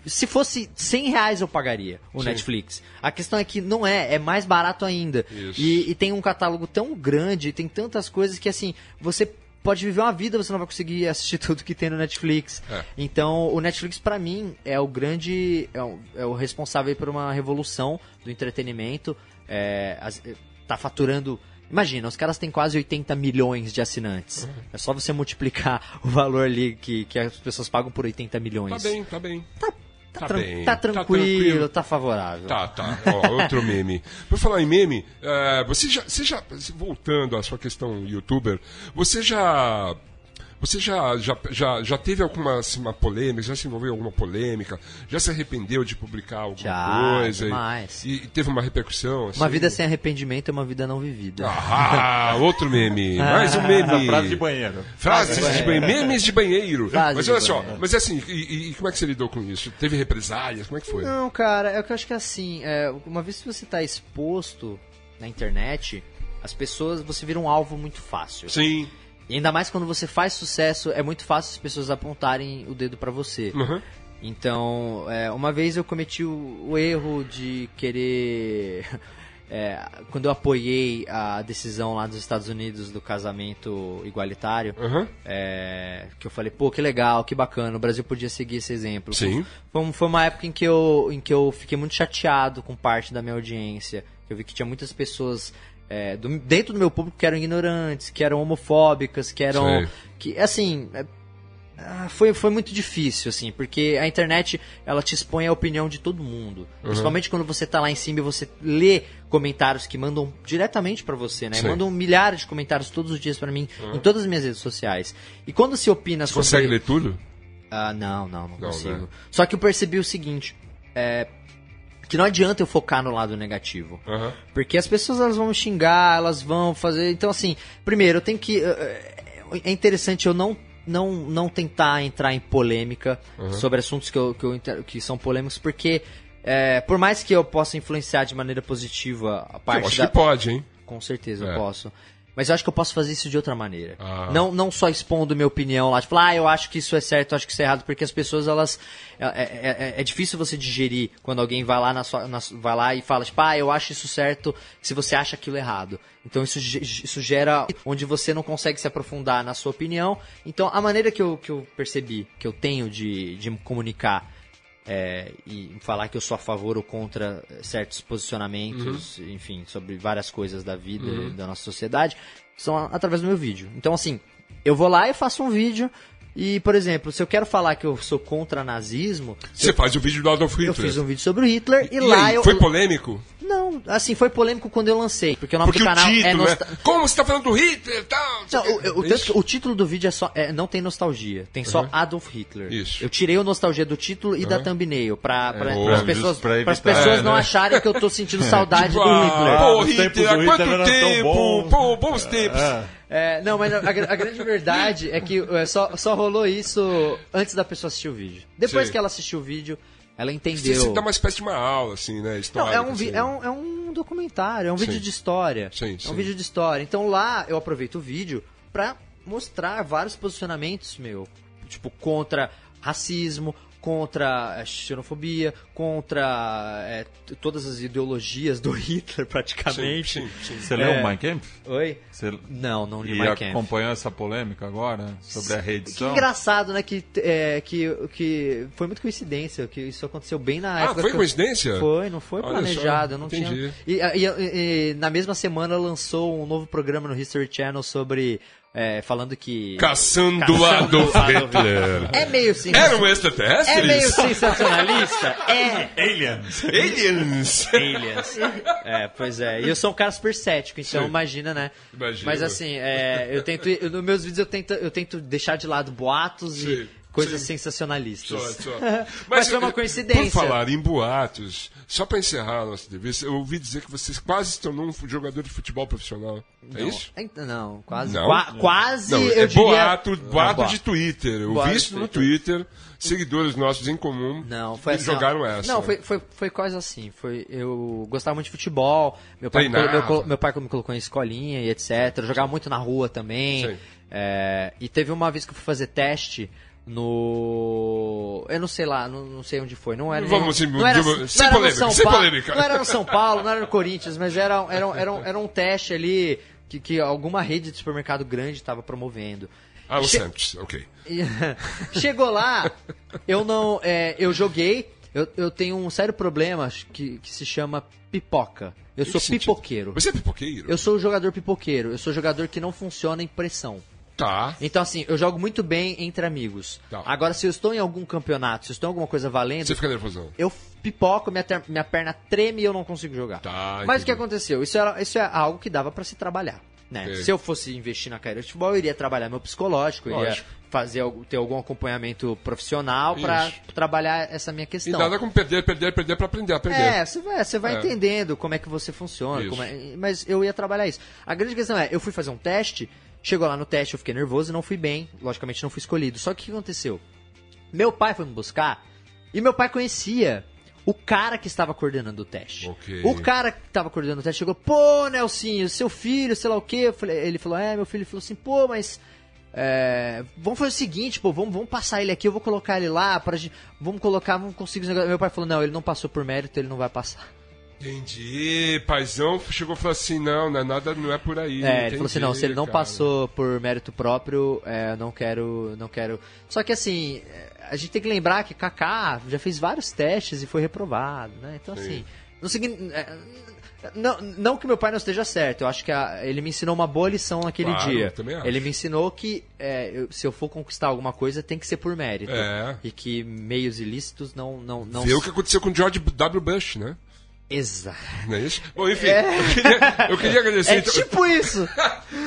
Se fosse 100 reais eu pagaria o Sim. Netflix. A questão é que não é, é mais barato ainda. E, e tem um catálogo tão grande, tem tantas coisas que assim, você pode viver uma vida, você não vai conseguir <laughs> assistir tudo que tem no Netflix. É. Então, o Netflix pra mim é o grande, é o, é o responsável por uma revolução do entretenimento. É, as- tá faturando Imagina, os caras têm quase 80 milhões de assinantes. É só você multiplicar <laughs> o valor ali que, que as pessoas pagam por 80 milhões. Tá bem, tá bem. Tá, Tá tran- bem, tá tá tranquilo, tranquilo. tá favorável. Tá, tá. Ó, <laughs> outro meme. Por falar em meme, eh, você já, você já. Voltando à sua questão youtuber, você já. Você já, já, já, já teve alguma assim, uma polêmica, já se envolveu em alguma polêmica, já se arrependeu de publicar alguma Já, coisa? e- demais. E, e teve uma repercussão? Assim? Uma vida sem arrependimento é uma vida não vivida. Ah, outro meme. <laughs> Mais um meme. Frase de banheiro. Frases de banheiro. Memes de banheiro. Frases mas olha só, banheiro. mas assim, e, e- como é que você lidou com isso? Teve represálias? Como é que foi? Não, cara, é que eu acho que assim, é, uma vez que você tá exposto na internet, as pessoas, você vira um alvo muito fácil. Sim. E ainda mais quando você faz sucesso, é muito fácil as pessoas apontarem o dedo pra você. Uhum. Então, é, uma vez eu cometi o, o erro de querer. <laughs> é, quando eu apoiei a decisão lá dos Estados Unidos do casamento igualitário, Uhum. é, que eu falei, pô, que legal, que bacana, o Brasil podia seguir esse exemplo. Sim. Foi, foi uma época em que, eu, em que eu fiquei muito chateado com parte da minha audiência. Eu vi que tinha muitas pessoas é, do- dentro do meu público que eram ignorantes, que eram homofóbicas, que eram. Sei. que Assim. é, ah, foi, foi muito difícil, assim, porque a internet ela te expõe a opinião de todo mundo. Principalmente quando você tá lá em cima e você lê comentários que mandam diretamente pra você, né? Sim. Mandam milhares de comentários todos os dias pra mim, em todas as minhas redes sociais. E quando se opina sobre. Consegue ler tudo? Ah, não, não, não Não, consigo. né? Só que eu percebi o seguinte, é, que não adianta eu focar no lado negativo. Aham. Porque as pessoas elas vão me xingar, elas vão fazer. Então, assim, primeiro, eu tenho que. eh, É interessante eu não. Não, não tentar entrar em polêmica sobre assuntos que, eu, que, eu, que são polêmicos, porque eh, por mais que eu possa influenciar de maneira positiva a parte Eu acho da, que pode, hein? com certeza É. eu posso. Mas eu acho que eu posso fazer isso de outra maneira. Ah. Não, não só expondo minha opinião lá, tipo, ah, eu acho que isso é certo, eu acho que isso é errado, porque as pessoas, elas. É, é- é- é difícil você digerir quando alguém vai lá, na sua, na vai lá e fala, tipo, ah, eu acho isso certo se você acha aquilo errado. Então isso, isso gera onde você não consegue se aprofundar na sua opinião. Então a maneira que eu, que eu percebi, que eu tenho de, de comunicar é, e falar que eu sou a favor ou contra certos posicionamentos, enfim, sobre várias coisas da vida e da nossa sociedade, são através do meu vídeo. Então, assim, eu vou lá e faço um vídeo e, por exemplo, se eu quero falar que eu sou contra nazismo, Você faz o vídeo do Adolf eu Hitler. fiz um vídeo sobre o Hitler e, E lá aí, eu... foi polêmico? Não, assim, foi polêmico quando eu lancei, porque o nome Porque do o canal é título, Nostra... né? Como você tá falando do Hitler e tal? Não, o, o- que o título do vídeo é só, é, não tem nostalgia, tem só Adolf Hitler. Isso. Eu tirei o nostalgia do título e da thumbnail, pra, pra, boa, pras justo pessoas, pra evitar, pessoas é, não né? acharem que eu tô sentindo <laughs> saudade Tipo, do ah, Hitler. Pô, Hitler, há quanto tempo? Pô, bons tempos. É, não, mas a, a grande verdade é que é, só, só rolou isso antes da pessoa assistir o vídeo. Depois Sim. que ela assistiu o vídeo, ela entendeu. você dá uma espécie de uma aula, assim, né? Não, é um, assim. é, um, é um documentário, é um vídeo Sim. de história. Sim, é sim. um vídeo de história. Então lá eu aproveito o vídeo pra mostrar vários posicionamentos meu. Tipo, contra racismo, contra eh, xenofobia, contra t- todas as ideologias do <laughs> Hitler, Sim, praticamente. sim, sim. Você leu É. o Mein Kampf? Oi? Você... Não, não li E Mein Kampf. acompanhou essa polêmica agora sobre a Que reedição? engraçado, né? Que, é, que, que foi muito coincidência, que isso aconteceu bem na Ah, época. foi que eu- coincidência? Foi, não foi Olha planejado, só, não entendi. tinha. E, e- e- e na mesma semana lançou um novo programa no History Channel sobre. É, falando que. Caçando Caçando Adolf Hitler. É meio sim. Eram extraterrestres? É meio sensacionalista? <laughs> É. Aliens. Aliens. Aliens. É, pois é. E eu sou um cara super cético, então Sim. imagina, né? Imagino. Mas assim, é, eu tento. eu- nos meus vídeos eu tento, eu tento deixar de lado boatos Sim, e coisas sim. sensacionalistas. Só, só. <laughs> Mas, foi uma coincidência. Por falar em boatos, só pra encerrar a nossa entrevista, eu ouvi dizer que você quase se tornou um jogador de futebol profissional. É Não, isso? Não, quase. Não? qua- quase Não, eu é diria. boato, boato Não, de Twitter. Eu Boato vi isso no Twitter, seguidores nossos em comum Não, foi assim. jogaram essa. Não, foi, foi, foi quase assim. Foi, eu gostava muito de futebol. Meu pai, me meu, meu pai me colocou em escolinha e etc. Eu jogava muito na rua também. É, e teve uma vez que eu fui fazer teste no. Eu não sei lá, não, não sei onde foi. Não era. Vamos, sem- não era, sem não era no polêmica, São sem Paulo, polêmica. Não era no São Paulo, não era no Corinthians, mas era, era, era, um- era um teste ali que, que alguma rede de supermercado grande estava promovendo. Ah, o Che- Santos, ok. <laughs> Chegou lá, eu não. é, eu joguei. Eu, eu tenho um sério problema que, que se chama pipoca. Eu sou sentido? pipoqueiro. Você é pipoqueiro? Eu sou jogador pipoqueiro. Eu sou jogador que não funciona em pressão. Tá. Então, assim, eu jogo muito bem entre amigos. Tá. Agora, se eu estou em algum campeonato, se eu estou em alguma coisa valendo, Você fica nervosão. eu pipoco, minha, ter- minha perna treme e eu não consigo jogar. Tá, Mas o que aconteceu? Isso, era, isso é algo que dava pra se trabalhar. Né? Se eu fosse investir na carreira de futebol, eu iria trabalhar meu psicológico, eu iria fazer, ter algum acompanhamento profissional pra Isso. trabalhar essa minha E questão. nada como perder, perder, perder pra aprender a perder. É, você vai, você vai É. entendendo como é que você funciona, é- mas eu ia trabalhar isso. A grande questão é, eu fui fazer um teste, chegou lá no teste, eu fiquei nervoso e não fui bem, logicamente não fui escolhido. Só que o que aconteceu? Meu pai foi me buscar e meu pai conhecia o cara que estava coordenando o teste. Ok. O cara que estava coordenando o teste chegou, pô, Nelsinho, seu filho, sei lá o quê. Falei- ele falou, é, meu filho, ele falou assim, pô, mas é, vamos fazer o seguinte, pô, vamos, vamos passar ele aqui, eu vou colocar ele lá, pra gente, vamos colocar, vamos conseguir os negócios. Meu pai falou, não, ele não passou por mérito, ele não vai passar. Entendi. Paizão chegou e falou assim: não, não é nada, não é por aí. É, ele Entendi, falou assim, não, se ele não cara. passou por mérito próprio, é, não quero, não quero. Só que assim, é, a gente tem que lembrar que Kaká já fez vários testes e foi reprovado, né? Então Sim. assim, não, segui- é, não, não que meu pai não esteja certo, eu acho que a- ele me ensinou uma boa lição naquele Claro, dia. Ele me ensinou que é, eu- se eu for conquistar alguma coisa, tem que ser por mérito. É. E que meios ilícitos não. não, não Vê o que aconteceu com o George W. Bush, né? Exato. Não é isso? Bom, enfim, eu, queria, eu queria agradecer. É então- tipo isso! <laughs>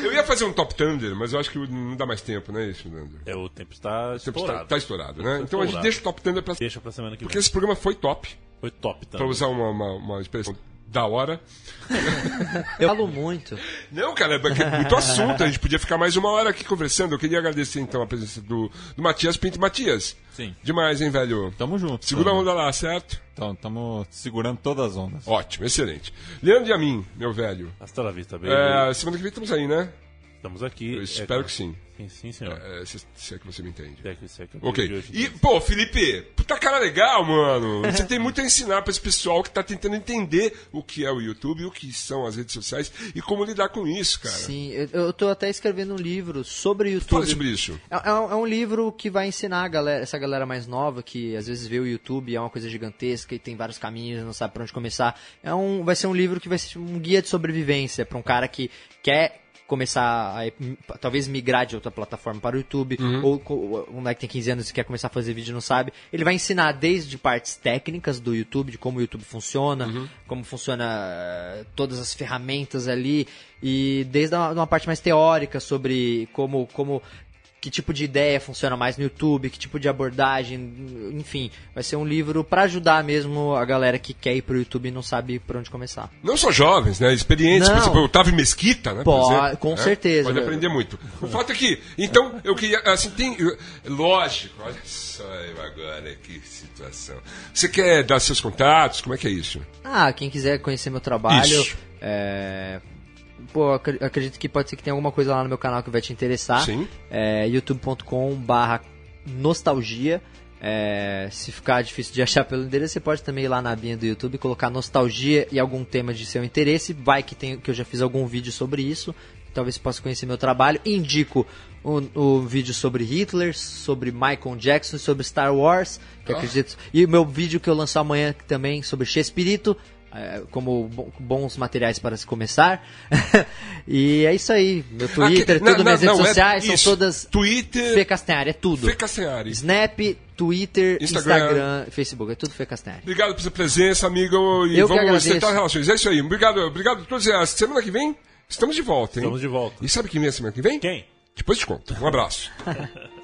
Eu ia fazer um Top Thunder, mas eu acho que não dá mais tempo, não é isso, Nando? É, o tempo está O tempo estourado. está, está estourado, né? Tá Então a gente estourado. deixa o Top Thunder pra. Deixa pra semana que Porque vem. esse programa foi top, Foi top pra também. usar uma, uma, uma expressão da hora. <laughs> Eu falo muito. Não, cara, é porque é muito assunto. A gente podia ficar mais uma hora aqui conversando. Eu queria agradecer então a presença do, do Matias Pinto. Matias, Sim. demais, hein, velho? Tamo junto. Segura a tamo. onda lá, certo? Então, tamo segurando todas as ondas. Ótimo, excelente. Leandro e a mim, meu velho. Hasta la vista, baby. É, semana que vem estamos aí, né? Estamos aqui. Eu É, espero que sim. Sim, sim, senhor. É, se, se é que você me entende. É que isso é que eu Ok. E, pô, Felipe, puta cara legal, mano. <laughs> Você tem muito a ensinar pra esse pessoal que tá tentando entender o que é o YouTube, o que são as redes sociais e como lidar com isso, cara. Sim, eu, eu tô até escrevendo um livro sobre YouTube. Fala sobre isso. É, é um, é um livro que vai ensinar a galera, essa galera mais nova que às vezes vê o YouTube e é uma coisa gigantesca e tem vários caminhos, não sabe por onde começar. É um, vai ser um livro que vai ser um guia de sobrevivência para um cara que quer começar a talvez migrar de outra plataforma para o YouTube ou co- um moleque tem 15 anos e quer começar a fazer vídeo e não sabe. Ele vai ensinar desde partes técnicas do YouTube, de como o YouTube funciona, como funciona eh, todas as ferramentas ali e desde uma, uma parte mais teórica sobre como como que tipo de ideia funciona mais no YouTube, que tipo de abordagem, enfim, vai ser um livro pra ajudar mesmo a galera que quer ir pro YouTube e não sabe por onde começar. Não só jovens, né? Experientes, por Não. exemplo, o Otávio Mesquita, né? por Pode, exemplo, com né? certeza. Pode aprender muito. O fato é que, então, eu queria, assim, tem, lógico, olha só eu agora, que situação. Você quer dar seus contatos? Como é que é isso? Ah, quem quiser conhecer meu trabalho, Isso. é... Pô, acre- acredito que pode ser que tenha alguma coisa lá no meu canal que vai te interessar. Sim. É youtube.com barra nostalgia. É, se ficar difícil de achar pelo endereço, você pode também ir lá na abinha do YouTube e colocar nostalgia e algum tema de seu interesse. Vai que, tem, que eu já fiz algum vídeo sobre isso. Talvez você possa conhecer meu trabalho. Indico o, o vídeo sobre Hitler, sobre Michael Jackson, sobre Star Wars, que Ah. acredito. E o meu vídeo que eu lanço amanhã também sobre Chespirito, é, como bo- bons materiais para se começar. <laughs> e é isso aí. Meu Twitter, que- tudo, não, minhas não, redes não, é sociais são isso. todas Twitter, Fê Castanhari, é tudo. Fê Castanhari. Snap, Twitter, Instagram. Instagram, Facebook, é tudo Fê Castanhari. Obrigado pela sua presença, amigo. E Eu vamos estreitar relações. É isso aí. Obrigado, obrigado a todos. A semana que vem, estamos de volta, hein? Estamos de volta. E sabe quem vem a semana que vem? Quem? Depois te conto. Um abraço. <laughs>